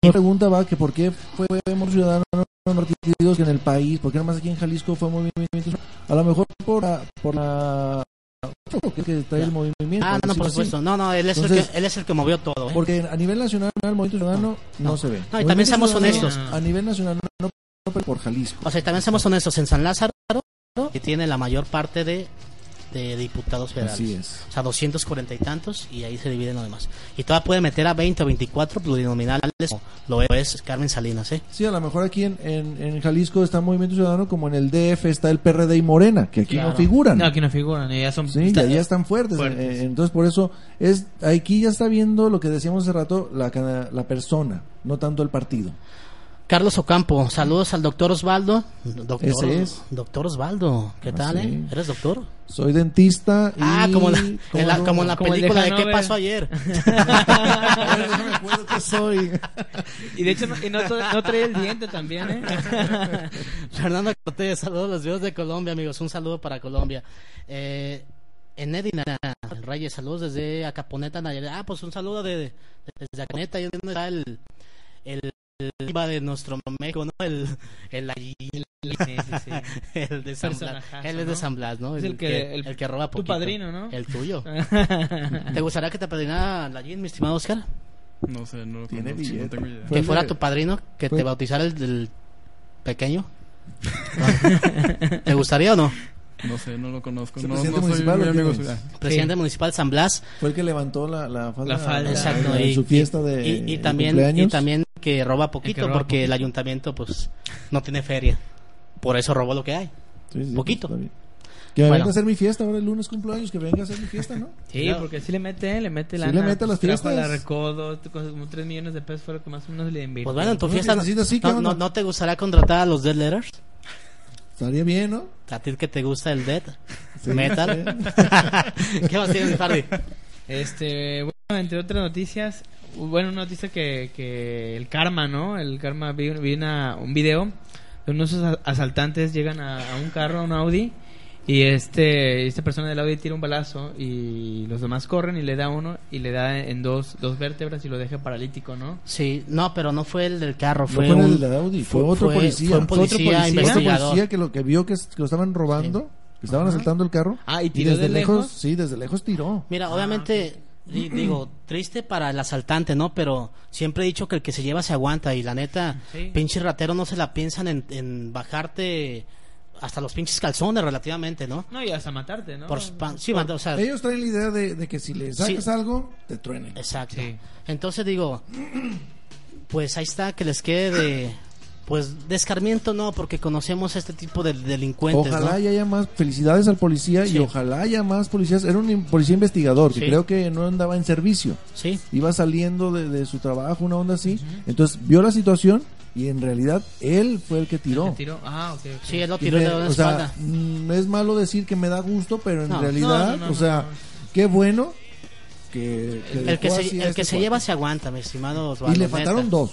la pregunta va que por qué fue Movimiento Ciudadano no partidos que en el país, por qué nada más aquí en Jalisco fue Movimiento? A lo mejor por la, por la que, que trae el movimiento. Ah, no, no, por decirlo así. supuesto. No, no, él es, el, Entonces, que, él es el que movió todo. ¿eh? Porque a nivel nacional el Movimiento Ciudadano no, no. se ve. No, y también seamos honestos. A nivel nacional no, no, por Jalisco. O sea, y también seamos honestos, en San Lázaro, que tiene la mayor parte de, de diputados federales. Así es. O sea, 240 y tantos, y ahí se dividen lo demás. Y todavía puede meter a 20 o 24 plurinominales, como lo es Carmen Salinas, ¿eh? Sí, a lo mejor aquí en, en, en Jalisco está Movimiento Ciudadano, como en el DF está el PRD y Morena, que aquí Claro. no figuran. No, aquí no figuran. y ya son. Sí, ya, ya están fuertes. fuertes. Eh, entonces, por eso, es aquí ya está viendo lo que decíamos hace rato, la, la persona, no tanto el partido. Carlos Ocampo, saludos al doctor Osvaldo. Doctor, Ese es. Doctor Osvaldo, ¿qué Ah, tal, sí. eh? ¿Eres doctor? Soy dentista y... Ah, como, la, en la- no? como en la Como el de película de, ¿Qué pasó ayer? no me acuerdo qué soy. Y de hecho, no, y no, no trae el diente también, ¿eh? Fernando Cortés, saludos a los videos de Colombia, amigos. Un saludo para Colombia. Eh, Enedina Reyes, saludos desde Acaponeta, Nayarit. Ah, pues un saludo de, de- desde Acaponeta, ahí donde está el, el, el diva de nuestro México, ¿no? El, el, allí- Sí, sí, sí. el de San Blas. Él es de ¿no? San Blas, ¿no? Es el que- el- el que roba tu poquito. padrino, ¿no? El tuyo. ¿Te gustaría que te padrinara la Jean, mi estimado Oscar? No sé, no lo Tiene conozco, no tengo idea. Que fuera tu padrino, que fue- te bautizara el del pequeño. ¿Te gustaría o no? No sé, no lo conozco. ¿Es el No, presidente no soy municipal quién amigo suyo. Presidente municipal San Blas. Fue el que levantó la, la falda, La falda. Exacto. en Y, su fiesta de y, y también, cumpleaños. y también que roba poquito roba porque el poquito. ayuntamiento pues no tiene feria. Por eso robó lo que hay. Sí, sí, poquito. pues. Que Bueno. venga a hacer mi fiesta, ahora el lunes cumpleaños, que venga a hacer mi fiesta, ¿no? Sí, Claro. porque sí le mete, le mete Sí la le mete a las fiestas. la recodo, como 3 millones de pesos fue lo que más o menos le invirtió. Pues bueno, en tu fiesta no, no- no te gustaría contratar a los Dead Letters? Estaría bien, ¿no? A ti que te gusta el Dead Sí, Metal. ¿Qué más tienes, Hardy? Este, bueno, entre otras noticias, bueno, una noticia que, que el karma, ¿no? El karma vi, vi una- un video de unos asa- asaltantes llegan a, a un carro, a un Audi, y este esta persona del Audi tira un balazo y los demás corren y le da uno y le da en dos, dos vértebras y lo deja paralítico, ¿no? Sí, no, pero no fue el del carro, No fue, fue un el de Audi, fue, otro policía. Fue un Fue otro policía, policía, otro investigador. policía que lo que vio que, es- que lo estaban robando, que estaban Ajá. asaltando el carro. Ah, ¿y tiró desde de lejos, lejos? sí, desde lejos tiró. Mira, obviamente, di- digo, triste para el asaltante, ¿no? Pero siempre he dicho que el que se lleva se aguanta y la neta, Sí. pinche ratero no se la piensan en, en bajarte hasta los pinches calzones relativamente, ¿no? No, y hasta matarte, ¿no? Por sí, o sea, Ellos traen la idea de, de que si le sacas Sí. algo, te truenen. exacto. Sí. Entonces digo, pues ahí está, que les quede de, Pues descarmiento no, porque conocemos este tipo de delincuentes. Ojalá ¿no? y haya más felicidades al policía Sí. y ojalá haya más policías. Era un policía investigador que Sí. creo que no andaba en servicio. Sí. Iba saliendo de, de su trabajo, una onda así. Entonces vio la situación y en realidad él fue el que tiró. ¿El que tiró? Ah. Sí, él lo tiró me- de la o sea, espalda. mm, es malo decir que me da gusto, pero en No. realidad, No, no, no, o sea, no, no. qué bueno que, que El que se, el este que se cuate. lleva se aguanta, mi estimado Osvaldo. Y le neta. faltaron dos.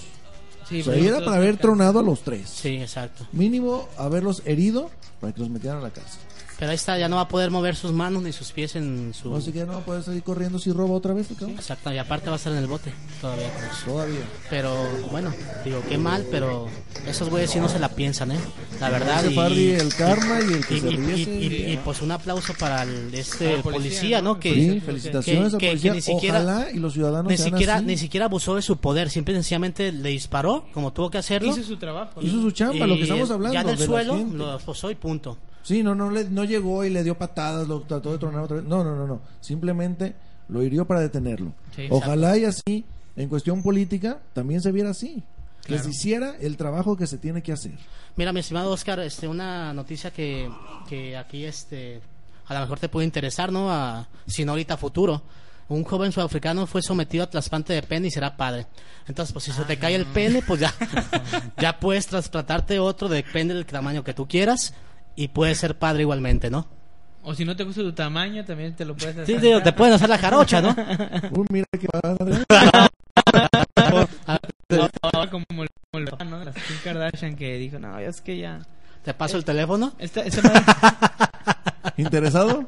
Sí, o sea, era para haber tronado a los tres. Sí, exacto. Mínimo haberlos herido para que los metieran a la cárcel. Pero ahí está, ya no va a poder mover sus manos ni sus pies en su... Así que no va a poder salir corriendo si roba otra vez, cabrón. Exacto, y aparte va a estar en el bote todavía. Todavía. Pero bueno, digo, qué mal, pero esos güeyes sí no se la piensan, ¿eh? La verdad. Ese Fardi, el karma y el que y, se y- ríe y- y- y, pues un aplauso para el, este policía, policía, ¿no? ¿no? Que, Sí, felicitaciones que- que- policía. que ni siquiera, Ojalá y los ciudadanos ni siquiera, así. ni siquiera abusó de su poder, simple y sencillamente le disparó como tuvo que hacerlo. Hizo su trabajo. ¿no? Hizo su chamba, lo que estamos hablando. Ya del de la suelo lo posó y punto. Sí, no, no, le, no llegó y le dio patadas, lo trató de tronar otra vez. No, no, no, no. Simplemente lo hirió para detenerlo. Sí, Ojalá y así, en cuestión política, también se viera así. Que se hiciera el trabajo que se tiene que hacer. Mira, mi estimado Oscar, este, una noticia que, que aquí este, a lo mejor te puede interesar, ¿no? A, si no ahorita futuro. Un joven sudafricano fue sometido a trasplante de pene y será padre. Entonces, pues si se te cae el pene, pues ya, ya puedes trasplantarte otro, depende del tamaño que tú quieras, y puedes ser padre igualmente, ¿no? O si no te gusta tu tamaño, también te lo puedes hacer. Sí, digo, te pueden hacer la jarocha, ¿no? Uy, mira qué padre. No, como el, como ¿no? La Kim Kardashian que dijo, no, es que ya... ¿Te paso el teléfono? Esta, esta madre- ¿Interesado?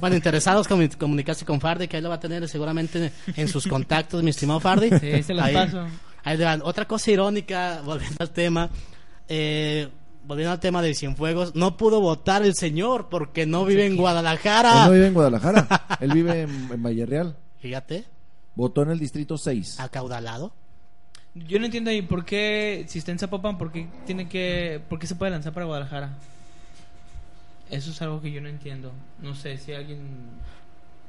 Bueno, interesados comunicarse con Fardi, que ahí lo va a tener seguramente en sus contactos, mi estimado Fardi. Sí, se los Ahí- paso. ahí le van. Otra cosa irónica, volviendo al tema, eh, volviendo al tema de Cienfuegos, no pudo votar el señor porque no vive en Él Guadalajara. no vive en Guadalajara. Él vive en, en Valle Real. Fíjate, Votó en el distrito 6. acaudalado. Yo no entiendo ahí por qué, si está en Zapopan, por qué tiene que, por qué se puede lanzar para Guadalajara. Eso es algo que yo no entiendo. No sé si alguien.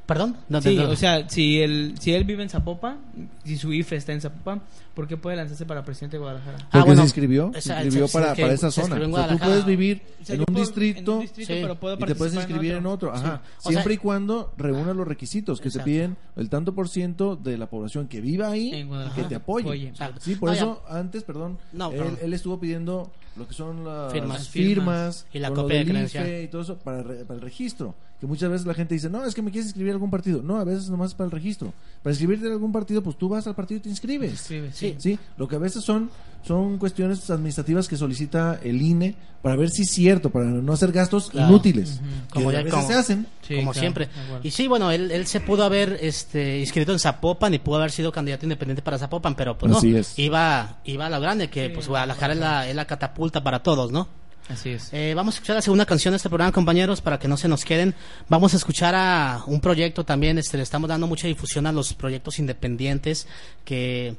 ¿Perdón? No, Sí, no, no. o sea, si él, si él vive en Zapopan, si su IFE está en Zapopan, ¿por qué puede lanzarse para presidente de Guadalajara? Ah, Porque bueno, se inscribió, se inscribió se- para, para esa zona. O sea, tú puedes vivir O sea, en un puedo- distrito en un distrito, Sí. pero puedo y te puedes inscribir en otro. Ajá. Sea- Siempre y cuando reúna los requisitos que Exacto. se piden el tanto por ciento de la población que viva ahí En que te apoye. Oye. Sí, por No, eso antes, perdón, No, él, estuvo pidiendo lo que son las Firmas. firmas, Y la copia de del credencial. IFE y todo eso para, re- para el registro. Que muchas veces la gente dice, no, es que me quieres inscribir a algún partido. No, a veces nomás es para el registro. Para inscribirte en algún partido, pues tú vas al partido y te inscribes. Escribe, Sí. Sí, lo que a veces son son cuestiones administrativas que solicita el INE para ver si es cierto, para no hacer gastos Claro. inútiles. Como que ya- a veces como- se hacen. Sí, como claro, siempre. Y sí, bueno, él, él se pudo haber este, inscrito en Zapopan y pudo haber sido candidato independiente para Zapopan, pero pues Así no, es. iba, iba a lo grande, que Sí, pues Guadalajara es la, es la catapulta para todos, ¿no? Así es. Eh, vamos a escuchar la segunda canción de este programa, compañeros, para que no se nos queden. Vamos a escuchar a un proyecto también, este, le estamos dando mucha difusión a los proyectos independientes que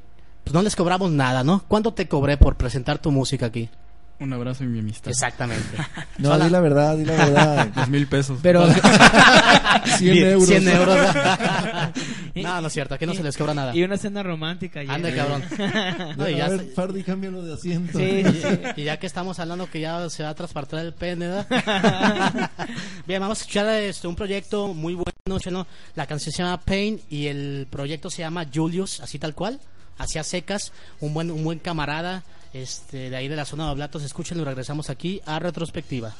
pues no les cobramos nada, ¿no? ¿Cuánto te cobré por presentar tu música aquí? Un abrazo y mi amistad. Exactamente. No, di la verdad, di la verdad. Dos mil pesos. Pero 100 euros. 100 euros. no, no es cierto, aquí no se les cobra nada. y una cena romántica. ya. Ande, cabrón. No, y a ya ver, se- Fardi, cámbialo de asiento. Sí, sí. Y ya que estamos hablando que ya se va a transportar el pene, ¿verdad? Bien, vamos a escuchar este, un proyecto muy bueno, chino. La canción se llama Pain y el proyecto se llama Julius, así tal cual, hacia secas, un buen, un buen camarada este, de ahí de la zona de Oblatos. Escúchenlo regresamos aquí a Retrospectiva.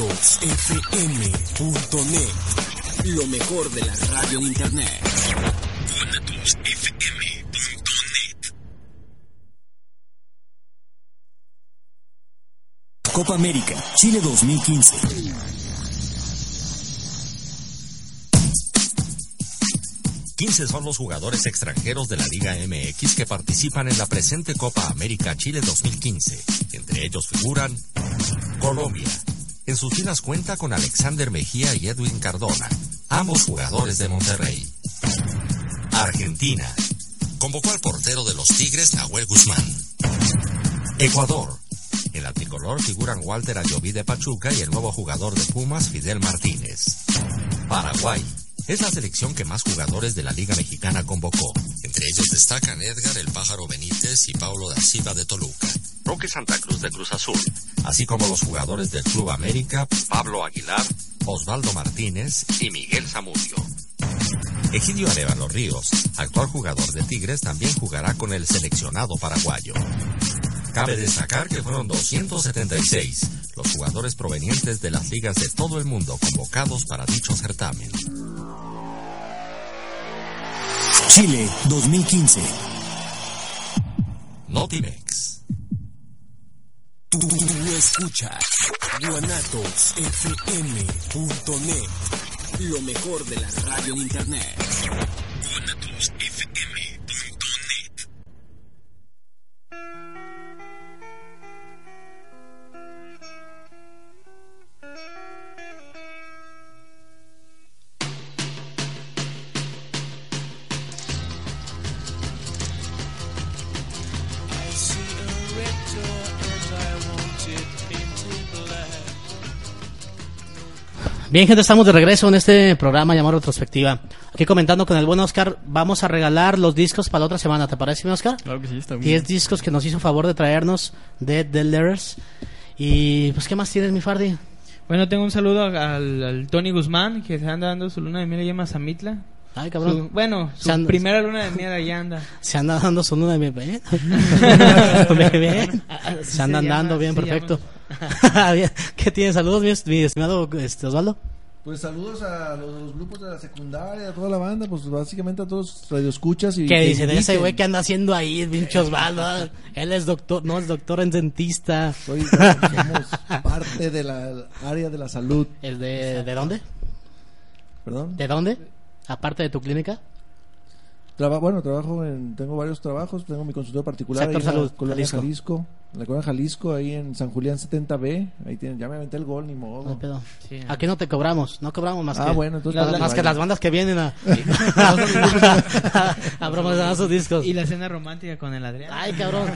guanatosfm.net, lo mejor de la radio en internet. guanatosfm.net. Copa América, Chile 2015. 15 son los jugadores extranjeros de la Liga MX que participan en la presente Copa América Chile 2015. Entre ellos figuran Colombia. En sus filas cuenta con Alexander Mejía y Edwin Cardona, ambos jugadores de Monterrey. Argentina. Convocó al portero de los Tigres, Nahuel Guzmán. Ecuador. En la tricolor figuran Walter Ayoví de Pachuca y el nuevo jugador de Pumas, Fidel Martínez. Paraguay. Es la selección que más jugadores de la Liga Mexicana convocó. Ellos destacan Edgar el Pájaro Benítez y Paulo da Silva de Toluca. Roque Santa Cruz de Cruz Azul. Así como los jugadores del Club América, Pablo Aguilar, Osvaldo Martínez y Miguel Zamudio. Egidio Arevalo Ríos, actual jugador de Tigres, también jugará con el seleccionado paraguayo. Cabe destacar que fueron 276 los jugadores provenientes de las ligas de todo el mundo convocados para dicho certamen. Chile 2015. Notimex. Tú, tú, tú escuchas guanatosfm.net, lo mejor de la radio en internet. guanatosfm.net. Bien, gente, estamos de regreso en este programa llamado Retrospectiva. Aquí comentando con el buen Oscar, vamos a regalar los discos para la otra semana. ¿Te parece, mi Oscar? Claro que sí, está bien. 10 discos que nos hizo favor de traernos de The Letters. Y pues, ¿qué más tienes, mi Fardi? Bueno, tengo un saludo al, al Tony Guzmán, que se anda dando su luna de miel allá en Mazamitla. Ay, cabrón. Su- bueno, su Se anda- primera luna de miel allá anda. Se anda dando su luna de miel. ¿eh? Se se andan llama, dando bien, perfecto. ¿Qué tienes? Saludos, mi, mi estimado este, Osvaldo. Pues saludos a los, a los grupos de la secundaria, a toda la banda, pues básicamente a todos los radioescuchas y ¿Qué que dice de ese güey que anda haciendo ahí, pinche Osvaldo? Él es doctor, no es doctor en dentista. Soy- somos parte de la área de la salud. ¿El de, de dónde? ¿Perdón? ¿De dónde? Aparte de tu clínica. Traba- bueno, trabajo en, tengo varios trabajos, tengo mi consultor particular Sector ahí en la Salud, colonia Jalisco. Jalisco. en la colonia Jalisco, ahí en San Julián 70B, ahí tienen, ya me aventé el gol, ni modo. No pedo. Aquí no te cobramos, no cobramos más Ah, que bueno, entonces la- más que las bandas que vienen a a promocionar sus discos. Y la cena romántica con el Adrián. Ay, cabrón.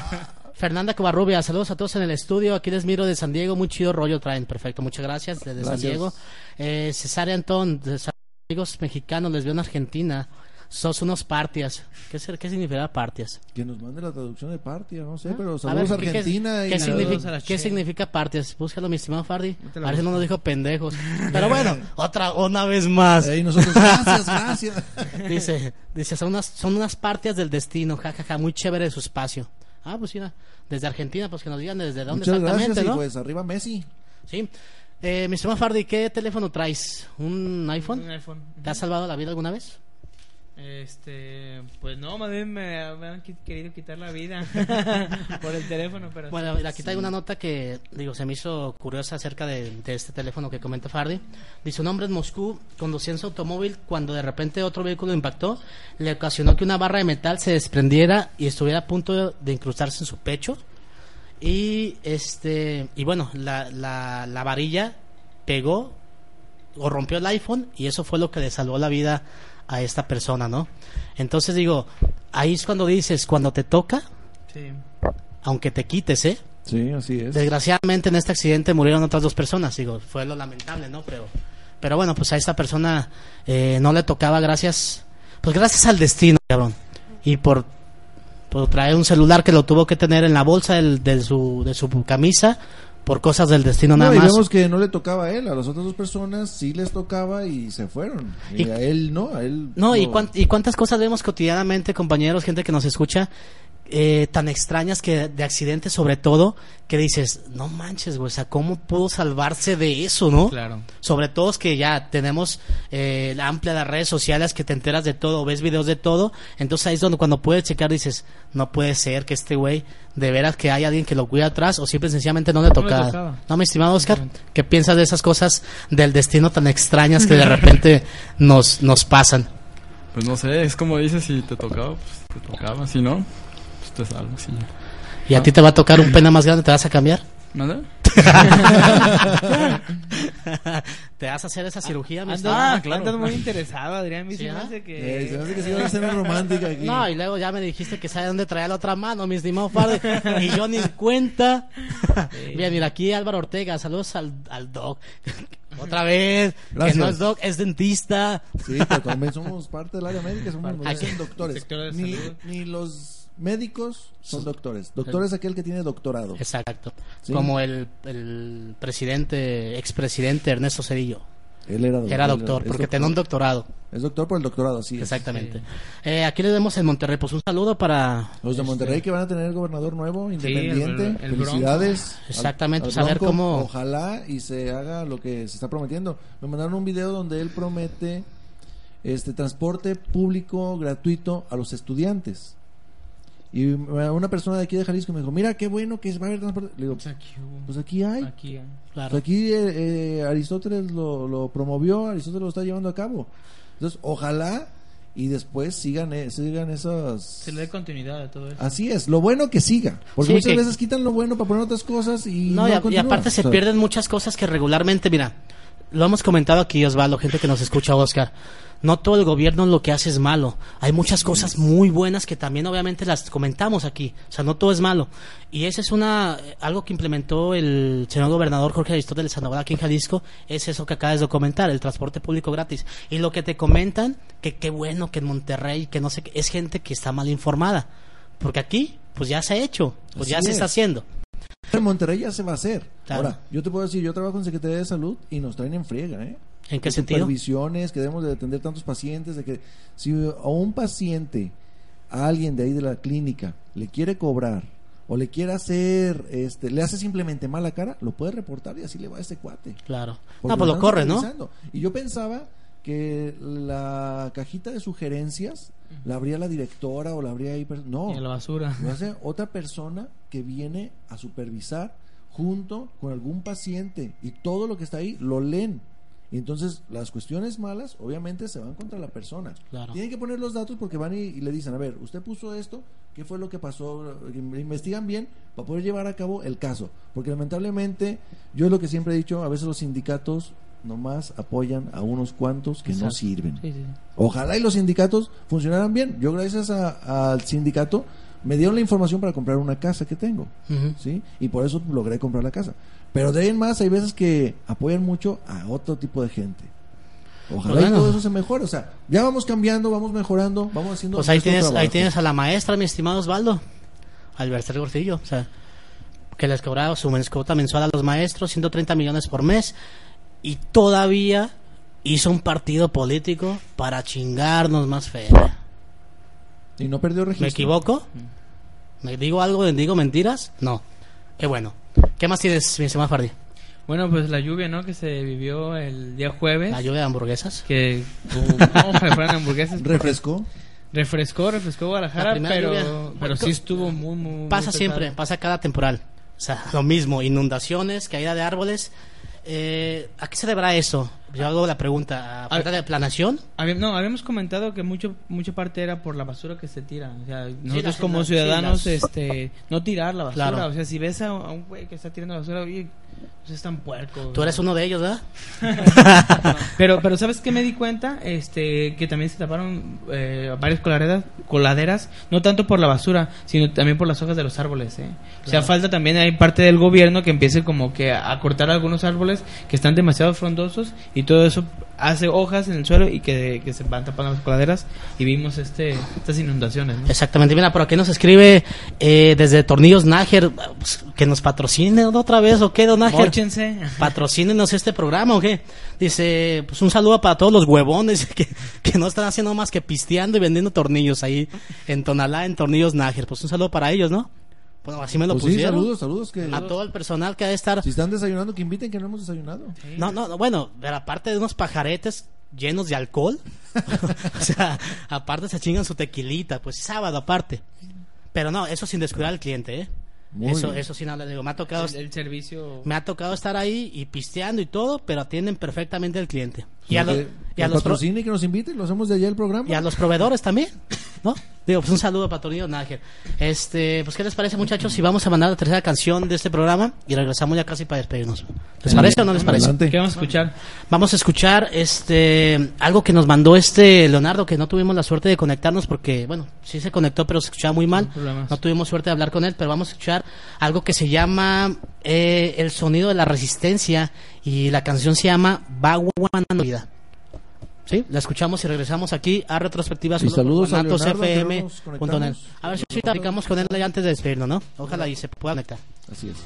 Fernanda Covarrubia, saludos a todos en el estudio. Aquí les miro de San Diego, muy chido rollo traen. Perfecto, muchas gracias desde San. Diego. Eh, Cesárea Antón, de San- amigos mexicanos, les veo en Argentina. Sos unos partias. ¿Qué, ser- qué significa partias? Que nos mande la traducción de Partia, no sé, pero A saludos a ver, ¿qué- qué- Argentina. ¿Qué, y significa, ¿qué significa partias? Búscalo, mi estimado Fardi. A ver si no nos dijo pendejos. Pero bueno, otra, una vez más. Ey, nosotros, gracias, gracias. dice, dice son unas, son unas partias del destino, jajaja, muy chévere su espacio. Ah, pues mira, desde Argentina, pues que nos digan desde dónde Muchas exactamente, gracias y ¿no? pues arriba Messi. Sí. Eh, mi estimado Fardi, ¿qué teléfono traes? ¿Un iPhone? Un iPhone. ¿Te ha salvado la vida alguna vez? Este, pues no, más bien me, me han querido quitar la vida por el teléfono, pero Bueno, aquí traigo una nota que, digo, se me hizo curiosa acerca de, de este teléfono que comenta Fardi. Dice, un hombre en Moscú conducía en su automóvil cuando de repente otro vehículo impactó, le ocasionó que una barra de metal se desprendiera y estuviera a punto de, de incrustarse en su pecho. Y, este, y bueno, la, la, la varilla pegó o rompió el iPhone y eso fue lo que le salvó la vida a esta persona, ¿no? Entonces digo, ahí es cuando dices, cuando te toca, sí. aunque te quites, ¿eh? Sí, así es. Desgraciadamente en este accidente murieron otras dos personas, digo, fue lo lamentable, ¿no? Pero, pero bueno, pues a esta persona eh, no le tocaba gracias, pues gracias al destino, cabrón. Y por, por traer un celular que lo tuvo que tener en la bolsa del- de, su, de su camisa, por cosas del destino No, nada y más. vemos que no le tocaba a él, a las otras dos personas sí les tocaba y se fueron. Y, Y- a él no, a él No, y, lo- cuán- y cuántas cosas vemos cotidianamente, compañeros, gente que nos escucha, eh, tan extrañas que de accidentes sobre todo que dices no manches güey o sea cómo pudo salvarse de eso no Claro. sobre todo es que ya tenemos eh, la amplia las redes sociales que te enteras de todo ves videos de todo entonces ahí es donde cuando puedes checar dices no puede ser que este güey de veras que hay alguien que lo cuida atrás o simple y sencillamente no le toca tocaba. no mi estimado Oscar qué piensas de esas cosas del destino tan extrañas que de repente nos nos pasan Pues no sé, es como dices, si te tocaba, pues te tocaba, si no, pues te salvas y a ti te va a tocar un pena más grande te vas a cambiar ¿Nada? ¿Te vas a hacer esa cirugía, mi Andas, estimado? ah, claro. andas muy interesado, Adrián. ¿Sí, se me ah? hace que... Eh, se me hace que sí va a ser una romántica aquí. No, y luego ya me dijiste que sabe dónde traía la otra mano, mi estimado padre. y yo ni cuenta. Bien, mira, aquí Álvaro Ortega, saludos al, al doc. Otra vez, que Gracias. no es doc, es dentista. Sí, pero también somos parte del área médica, somos no Aquí- doctores. Ni, ni los médicos son doctores. Doctor es aquel que tiene doctorado. Exacto. Sí. Como el, el presidente, expresidente Ernesto Cedillo. Él era doctor. Era doctor, porque doctor. tenía un doctorado. Es doctor por el doctorado, sí. Exactamente. Eh, aquí le vemos en Monterrey, pues un saludo para... Los de este, Monterrey que van a tener gobernador nuevo, independiente. el Felicidades. al- Exactamente, al saber Bronco. cómo- Ojalá y se haga lo que se está prometiendo. Me mandaron un video donde él promete este transporte público gratuito a los estudiantes. Y una persona de aquí de Jalisco me dijo, mira qué bueno que va a haber transporte. Le digo, Pues aquí pues aquí hay. Aquí. Claro. Pues aquí eh, eh, Aristóteles lo, lo promovió, Aristóteles lo está llevando a cabo. Entonces, ojalá y después sigan, eh, sigan esas... Se le dé continuidad a todo eso. Así es, lo bueno que siga. Porque Sí, muchas que- veces quitan lo bueno para poner otras cosas y No, no, y, a- y continúa. aparte se O sea, pierden muchas cosas que regularmente, mira, lo hemos comentado aquí, Osvaldo, gente que nos escucha, Oscar. No todo el gobierno lo que hace es malo. Hay muchas cosas muy buenas que también obviamente las comentamos aquí. O sea, no todo es malo. Y esa es una eh, algo que implementó el señor gobernador Jorge Aristóteles Sandoval aquí en Jalisco, es eso que acabas de comentar, el transporte público gratis. Y lo que te comentan, que qué bueno que en Monterrey, que no sé qué, es gente que está mal informada. Porque aquí, pues ya se ha hecho, pues ya se está es. haciendo. En Monterrey ya se va a hacer. Claro. Ahora, yo te puedo decir, yo trabajo en Secretaría de Salud y nos traen en friega, ¿eh? ¿En qué De sentido? Supervisiones, que debemos de atender tantos pacientes, de que si a un paciente, a alguien de ahí de la clínica, le quiere cobrar o le quiere hacer, este, le hace simplemente mala cara, lo puede reportar y así le va a ese cuate. Claro. Porque No, pues lo están corre, ¿no? Y yo pensaba que la cajita de sugerencias la abría la directora o la abría ahí. No, Y a la basura. lo hace otra persona que viene a supervisar junto con algún paciente y todo lo que está ahí lo leen. Y entonces las cuestiones malas obviamente se van contra la persona. Claro. Tienen que poner los datos porque van y, y le dicen, a ver, usted puso esto, ¿qué fue lo que pasó? Investigan bien para poder llevar a cabo el caso. Porque lamentablemente, yo es lo que siempre he dicho, a veces los sindicatos nomás apoyan a unos cuantos que no sirven. Sí, sí, sí. Ojalá y los sindicatos funcionaran bien. Yo gracias al sindicato me dieron la información para comprar una casa que tengo. ¿sí? Y por eso logré comprar la casa. Pero de ahí en más hay veces que apoyan mucho a otro tipo de gente. Ojalá Pues y bueno. todo eso se mejore. O sea, ya vamos cambiando, vamos mejorando, vamos haciendo. Pues ahí tienes, ahí tienes a la maestra, mi estimado Osvaldo, Alberto Gordillo, o sea, que les cobraba su cuota mensual a los maestros, 130 millones por mes, y todavía hizo un partido político para chingarnos más feria. Y no perdió registro. ¿Me equivoco? ¿Me digo algo, digo mentiras? No. Qué bueno. ¿Qué más tienes, mi estimado Fardi? Bueno, pues la lluvia, ¿no? Que se vivió el día jueves. La lluvia de hamburguesas. Que, uh, no, fueran hamburguesas. Refrescó. Refrescó, refrescó La Guadalajara, pero, lluvia. pero sí estuvo muy, muy, Pasa siempre, pasa cada temporal. O sea, lo mismo, inundaciones, caída de árboles. Eh, ¿A qué se deberá eso? Yo hago la pregunta. ¿A falta de planación? No, habíamos comentado que mucho mucha parte era por la basura que se tira. O sea, nosotros como ciudadanos, sí, las- este, no tirar la basura. Claro. O sea, si ves a, a un güey que está tirando basura, oye, pues es tan puerco. Tú eres uno de ellos, ¿verdad? pero, pero ¿sabes qué me di cuenta? Este, que también se taparon eh, varias coladeras, coladeras, no tanto por la basura, sino también por las hojas de los árboles, ¿eh? O sea, falta también hay parte del gobierno que empiece como que a cortar algunos árboles que están demasiado frondosos y todo eso hace hojas en el suelo y que, que se van tapando las coladeras y vimos este estas inundaciones. ¿no? Exactamente, mira, por aquí nos escribe eh, desde Tornillos Nájer pues, que nos patrocine otra vez o qué, don Nájer. Móchense. Patrocínenos este programa o qué. Dice, pues un saludo para todos los huevones que, que no están haciendo más que pisteando y vendiendo tornillos ahí en Tonalá, en Tornillos Nájer. Pues un saludo para ellos, ¿no? Bueno, así me lo Pues sí, pusieron. saludos, saludos. Que... A todo el personal que ha de estar. Si están desayunando, que inviten que no hemos desayunado. No, no, no, bueno, pero aparte de unos pajaretes llenos de alcohol, o sea, aparte se chingan su tequilita, pues sábado aparte. Pero no, eso sin descuidar al cliente, ¿eh? Muy eso, bien. eso sí, no le digo, me ha tocado, El, el servicio. me ha tocado estar ahí y pisteando y todo, pero atienden perfectamente al cliente. Y a, lo- que y a los patrocine que nos inviten, lo hacemos de allá el programa. y a los proveedores también, ¿no? Digo, pues un saludo para Tornillo Nájer. Este, pues, ¿qué les parece, muchachos? Si vamos a mandar la tercera canción de este programa y regresamos ya casi para despedirnos. ¿Les parece o no les parece? Adelante. ¿Qué vamos a escuchar? Vamos a escuchar este algo que nos mandó este Leonardo que no tuvimos la suerte de conectarnos porque bueno sí se conectó pero se escuchaba muy mal no tuvimos suerte de hablar con él pero vamos a escuchar algo que se llama eh, el sonido de la resistencia y la canción se llama Baguana Vida sí la escuchamos y regresamos aquí a retrospectivas Y saludos a Leonardo, FM net. conectamos. a ver si ahorita platicamos con él antes de despedirnos no ojalá y se pueda conectar Así es.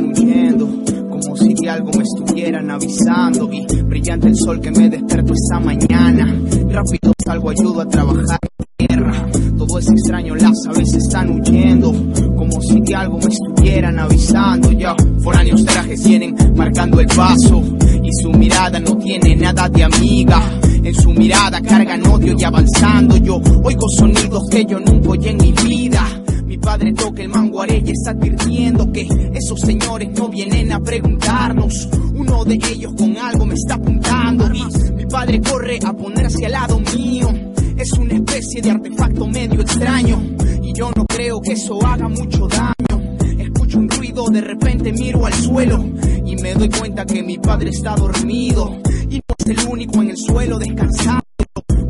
Están. Como si de algo me estuvieran avisando. Y brillante el sol que me despertó esta mañana. Rápido salgo, ayudo a trabajar la tierra. Todo es extraño, las aves están huyendo. Como si de algo me estuvieran avisando. Ya, foráneos trajes tienen marcando el paso. Y su mirada no tiene nada de amiga. En su mirada cargan odio y avanzando yo oigo sonidos que yo nunca oí en mi vida. Padre toca el y está advirtiendo que esos señores no vienen a preguntarnos. Uno de ellos con algo me está apuntando y mi padre corre a ponerse al lado mío. Es una especie de artefacto medio extraño y yo no creo que eso haga mucho daño. Escucho un ruido, de repente miro al suelo y me doy cuenta que mi padre está dormido y no es el único en el suelo descansando.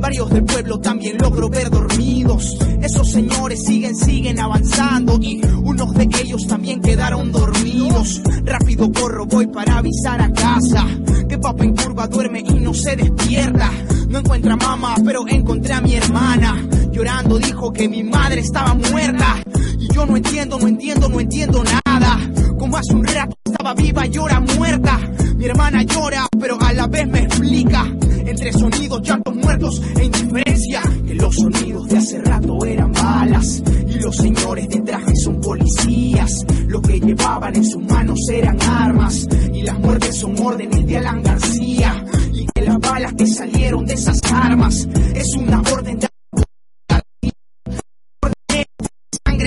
Varios del pueblo también logro ver dormidos. Esos señores siguen, siguen avanzando y unos de ellos también quedaron dormidos. Rápido corro, voy para avisar a casa que papá en curva duerme y no se despierta. No encuentra mamá, pero encontré a mi hermana. Llorando dijo que mi madre estaba muerta. Y yo no entiendo, no entiendo, no entiendo nada. Como hace un rato estaba viva y ahora muerta. Mi hermana llora, pero a la vez me explica. Entre sonidos, llantos muertos e. Que los sonidos de hace rato eran balas. Y los señores de traje son policías. Lo que llevaban en sus manos eran armas. Y las muertes son órdenes de Alan García. Y que las balas que salieron de esas armas es una orden de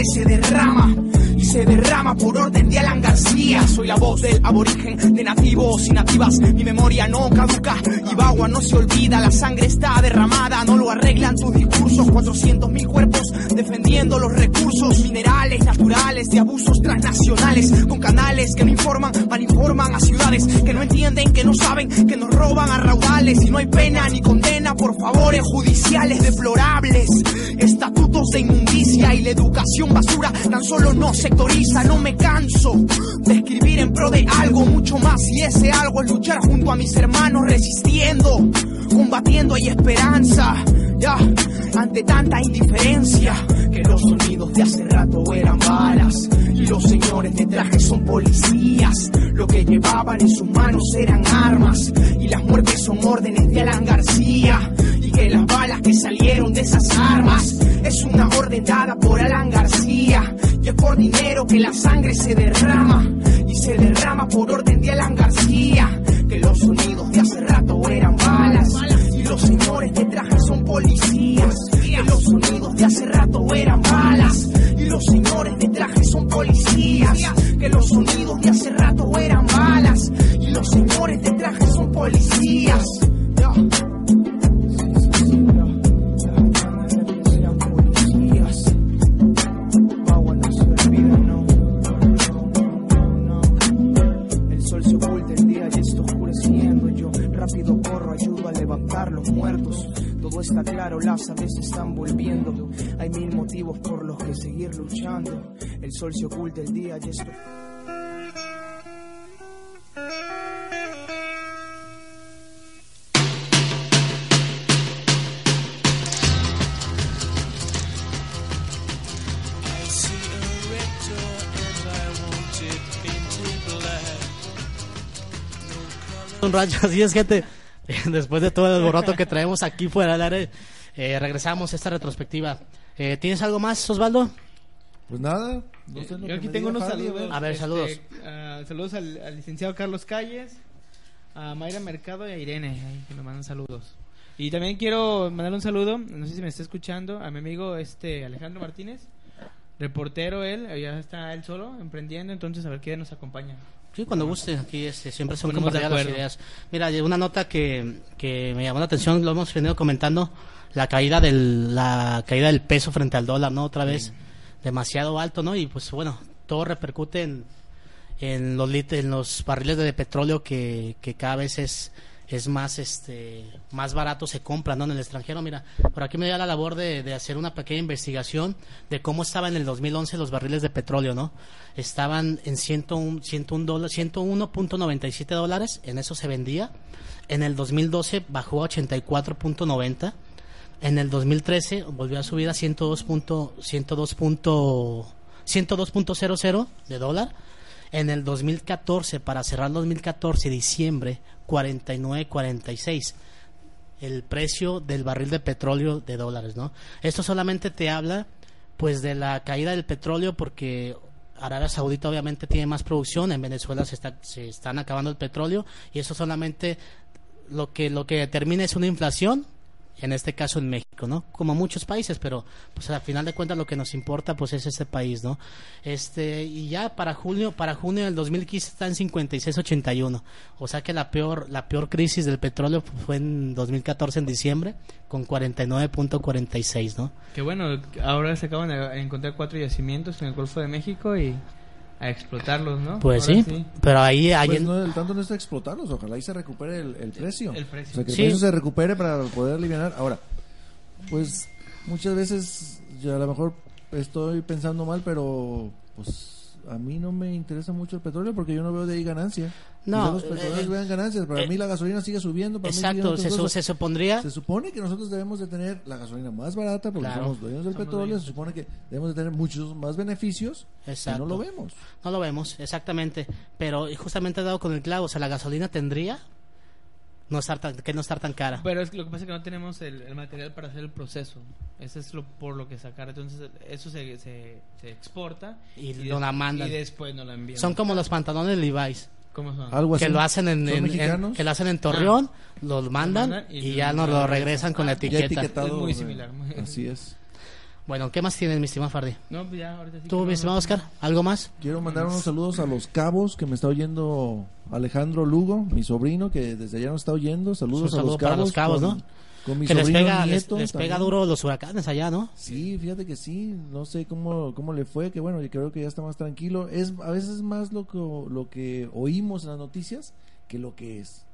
se derrama y se derrama por orden de Alan García. Soy la voz del aborigen de nativos y nativas. Mi memoria no caduca y Bagua no se olvida. La sangre está derramada, no lo arreglan tus discursos. 400 mil cuerpos defendiendo los recursos minerales naturales de abusos transnacionales con canales que no informan, malinforman a ciudades que no entienden, que no saben, que nos roban a raudales y no hay pena ni condena por favores judiciales deplorables. Estatutos de inmundicia la educación basura tan solo no sectoriza, no me canso de escribir en pro de algo mucho más y ese algo es luchar junto a mis hermanos resistiendo, combatiendo hay esperanza, ante tanta indiferencia, que los sonidos de hace rato eran balas. Y los señores de traje son policías. Lo que llevaban en sus manos eran armas. Y las muertes son órdenes de Alan García. Y que las balas que salieron de esas armas es una orden dada por Alan García. Y es por dinero que la sangre se derrama. Y se derrama por orden de Alan García. Que los sonidos de hace rato eran balas los señores de traje son policías. Que los sonidos de hace rato eran balas. Y los señores de traje son policías. Que los sonidos de hace rato eran balas. Y los señores de traje son policías. Claro, las aves están volviendo. Hay mil motivos por los que seguir luchando. El sol se oculta el día y esto. Un rayo, así es, gente. Después de todo el borroto que traemos aquí fuera del área, eh, regresamos a esta retrospectiva. Eh, ¿Tienes algo más, Osvaldo? Pues nada, no sé lo Yo que aquí tengo unos saludos. A ver, este, saludos. ah, saludos al, al licenciado Carlos Calles, a Mayra Mercado y a Irene, ahí, que me mandan saludos. Y también quiero mandar un saludo, no sé si me está escuchando, a mi amigo este Alejandro Martínez, reportero él, ya está él solo emprendiendo, entonces a ver quién nos acompaña. Sí, cuando guste, aquí este, siempre son compartidas las ideas. Mira, una nota que, que me llamó la atención, lo hemos venido comentando, la caída del, la caída del peso frente al dólar, ¿no? Otra vez demasiado alto, ¿no? Y pues bueno, todo repercute en, en los lit- en los barriles de petróleo que, que cada vez es es más este más barato se compra ¿no? en el extranjero mira por aquí me da la labor de, de hacer una pequeña investigación de cómo estaban en el 2011 los barriles de petróleo no estaban en 101 101 dólares 101.97 dólares en eso se vendía en el 2012 bajó a 84.90 en el 2013 volvió a subir a 102. punto- 102. punto- 102.00 de dólar. En el 2014, para cerrar 2014, diciembre, 49.46 el precio del barril de petróleo de dólares, ¿no? Esto solamente te habla, pues, de la caída del petróleo porque Arabia Saudita obviamente tiene más producción, en Venezuela se, está, se están acabando el petróleo y eso solamente lo que lo que determina es una inflación en este caso en México, ¿no? Como muchos países, pero pues al final de cuentas lo que nos importa pues es este país, ¿no? Este y ya para junio para junio del 2015 está en 56.81. O sea que la peor la peor crisis del petróleo fue en 2014 en diciembre con 49.46, ¿no? Que bueno, ahora se acaban de encontrar cuatro yacimientos en el Golfo de México y a explotarlos, ¿no? Pues sí, pero ahí hay Pues no, el tanto no está explotarlos, ojalá y se recupere el, el precio. el precio. O sea, que el Sí. precio se recupere para poder aliviar. Ahora, pues muchas veces yo a lo mejor estoy pensando mal, pero pues a mí no me interesa mucho el petróleo porque yo no veo de ahí ganancia. No, Quizá los petroleros eh, vean ganancias. Para eh, mí la gasolina sigue subiendo. Para mí Exacto, se, supondría Se supone que nosotros debemos de tener la gasolina más barata porque Claro. somos dueños del Somos petróleo. dueños. Se supone que debemos de tener muchos más beneficios Exacto. y no lo vemos. No lo vemos, exactamente. Pero y justamente ha dado con el clavo. O sea, la gasolina tendría no estar tan, que no estar tan cara. Pero es que lo que pasa es que no tenemos el, el material para hacer el proceso. Eso es lo por lo que sacar. Entonces, eso se, se, se exporta Y des- nos la mandan. Y después nos la envían. Son como los pantalones Levi's. ¿Cómo son? Algo así. Que lo hacen en, ¿Son en- en- que lo hacen en Torreón, los mandan, mandan y y, ya nos lo lo regresan con la Ya etiqueta. Es muy similar. Así es. Bueno, ¿qué más tienes, mi estimado Fardi? No, pues ya, ahorita sí ¿Tú, mi estimado. Oscar? ¿Algo más? Quiero mandar unos saludos a los cabos que me está oyendo Alejandro Lugo, mi sobrino, que desde allá nos está oyendo. Saludos Un a saludo los para cabos. los cabos, con, ¿no? Con mi que les sobrino pega, les, nieto les pega duro los huracanes allá, ¿no? Sí, fíjate que sí, no sé cómo, cómo le fue, que bueno, yo creo que ya está más tranquilo. Es a veces más lo que, lo que oímos en las noticias que lo que es.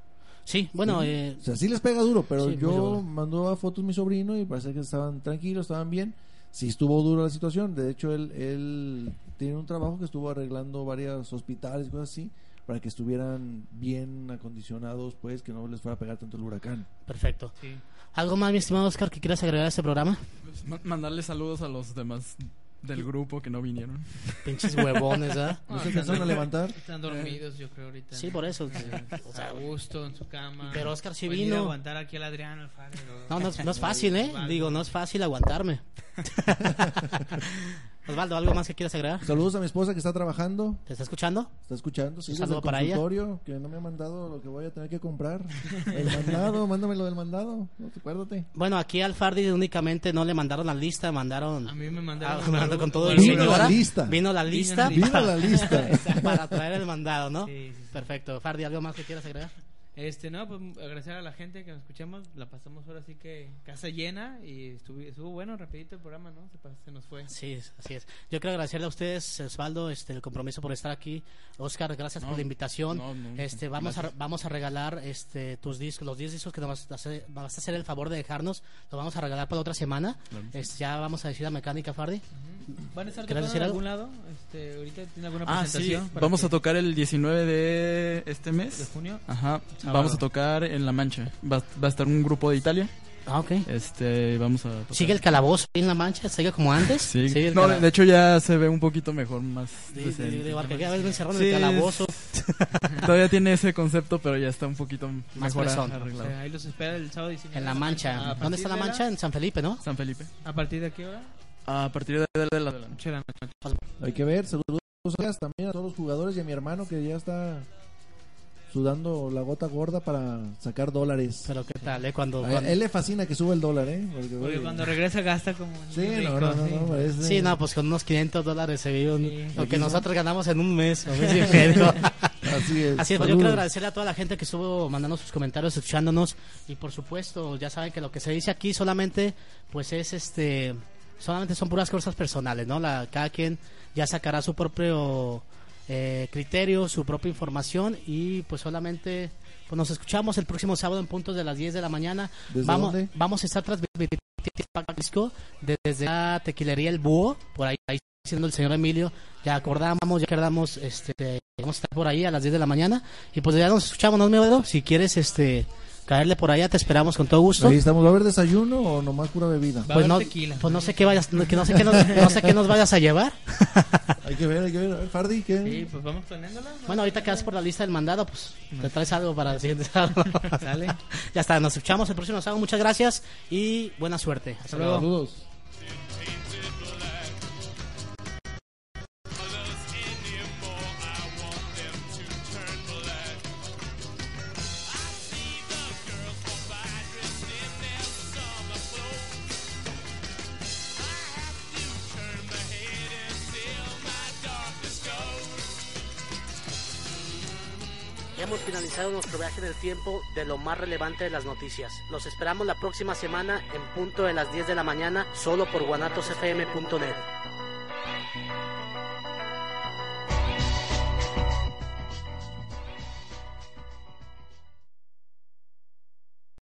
Sí, bueno, Sí. eh, o sea, sí les pega duro, pero sí, yo mandó a fotos mi sobrino y parece que estaban tranquilos, estaban bien. Sí estuvo dura la situación, de hecho él, él tiene un trabajo que estuvo arreglando varios hospitales y cosas así para que estuvieran bien acondicionados, pues que no les fuera a pegar tanto el huracán. perfecto. Sí. ¿Algo más, mi estimado Oscar, que quieras agregar a este programa? Pues, ma- mandarle saludos a los demás del grupo que no vinieron. Pinches huevones, ¿ah? ¿No se alcanzaron a levantar? Están dormidos, yo creo, ahorita. Sí, por eso. O sea, a gusto en su cama. Pero Oscar sí vino. aguantar aquí al Adrián Alfaro. No, no, es- no es fácil, ¿eh? Digo, no es fácil aguantarme. Osvaldo, ¿algo más que quieras agregar? Saludos a mi esposa que está trabajando, ¿Te está escuchando? está escuchando, sí, Un saludo para ella. que no me ha mandado lo que voy a tener que comprar. El mandado, mándame lo del mandado, no acuérdate. Bueno, aquí al Fardi únicamente no le mandaron la lista, mandaron... A mí me mandaron. Ah, me mandó con todo el Vino señora. la lista. Vino la lista. Vino para- la lista. para traer el mandado, ¿no? Sí, sí, sí. Perfecto. Fardi, ¿algo más que quieras agregar? Este, no, pues agradecer a la gente que nos escuchamos. La pasamos ahora sí que casa llena y estuvo, estuvo bueno, rapidito el programa, ¿no? Se, nos fue. Sí, así es. Yo quiero agradecerle a ustedes, Osvaldo, este, el compromiso por estar aquí. Oscar, gracias No, por la invitación. no, no, este, vamos a, vamos a regalar este, tus discos, los 10 discos que nos vas a, hacer, vas a hacer el favor de dejarnos. Los vamos a regalar para otra semana. Este, ya vamos a decir a Mecánica Fardi. ¿Van a estar ¿Quieres tocando decir en algo? algún lado? Este, ahorita tiene alguna Ah, sí, presentación. vamos que- a tocar el 19 de este mes. ¿De junio? Ajá, Sábado. vamos a tocar en La Mancha. Va, va a estar un grupo de Italia. Ah, ok. Este, vamos a tocar. ¿Sigue el calabozo ahí en la mancha? ¿Sigue como antes? Sí, Sigue el no, de hecho ya se ve un poquito mejor, más Sí, decente. sí, el calabozo. Todavía tiene ese concepto, pero ya está un poquito Más mejor arreglado. O sea, ahí los espera el sábado 19. En la mancha. ¿Dónde está la mancha? En San Felipe, ¿no? San Felipe. ¿A partir de qué hora? A partir de, de la, de la Ocho de la noche. Hay que ver, saludos también a todos los jugadores y a mi hermano que ya está sudando la gota gorda para sacar dólares. Pero qué tal, ¿eh? Cuando, A cuando- él le fascina que suba el dólar, ¿eh? Porque, Porque oye, cuando regresa gasta como. Sí, rico, no, no, no, sí. no, parece- Sí, no, pues con unos 500 dólares se vive un- lo que no. nosotros ganamos en un mes. o mes y medio. Así es. Así es, pues yo quiero agradecerle a toda la gente que estuvo mandando sus comentarios, escuchándonos. Y por supuesto, ya saben que lo que se dice aquí solamente, pues es este. Solamente son puras cosas personales, ¿no? La, cada quien ya sacará su propio eh, criterio, su propia información. Y pues solamente. Pues nos escuchamos el próximo sábado en puntos de las 10 de la mañana. ¿Desde Vamos, dónde? vamos a estar transmitiendo desde la tequilería El Búho, por ahí, ahí siendo el señor Emilio. Ya acordamos, ya acordamos, este, vamos a estar por ahí a las 10 de la mañana. Y pues ya nos escuchamos, ¿no, mi? Si quieres, este, caerle por allá, te esperamos con todo gusto. Ahí estamos, ¿va a haber desayuno o nomás pura bebida? Pues no, pues no sé qué vayas, no, que no sé qué nos, no sé qué nos vayas a llevar. Hay que ver, hay que ver. A ver, Fardi, ¿qué? Sí, pues vamos planeándola. ¿no? Bueno, ahorita quedas por la lista del mandado, pues te traes algo para el siguiente sábado. Dale. ya está, nos escuchamos el próximo sábado. Muchas gracias y buena suerte. Hasta luego. Saludos. finalizado nuestro viaje en el tiempo de lo más relevante de las noticias. Los esperamos la próxima semana en punto de las 10 de la mañana solo por guanatosfm.net.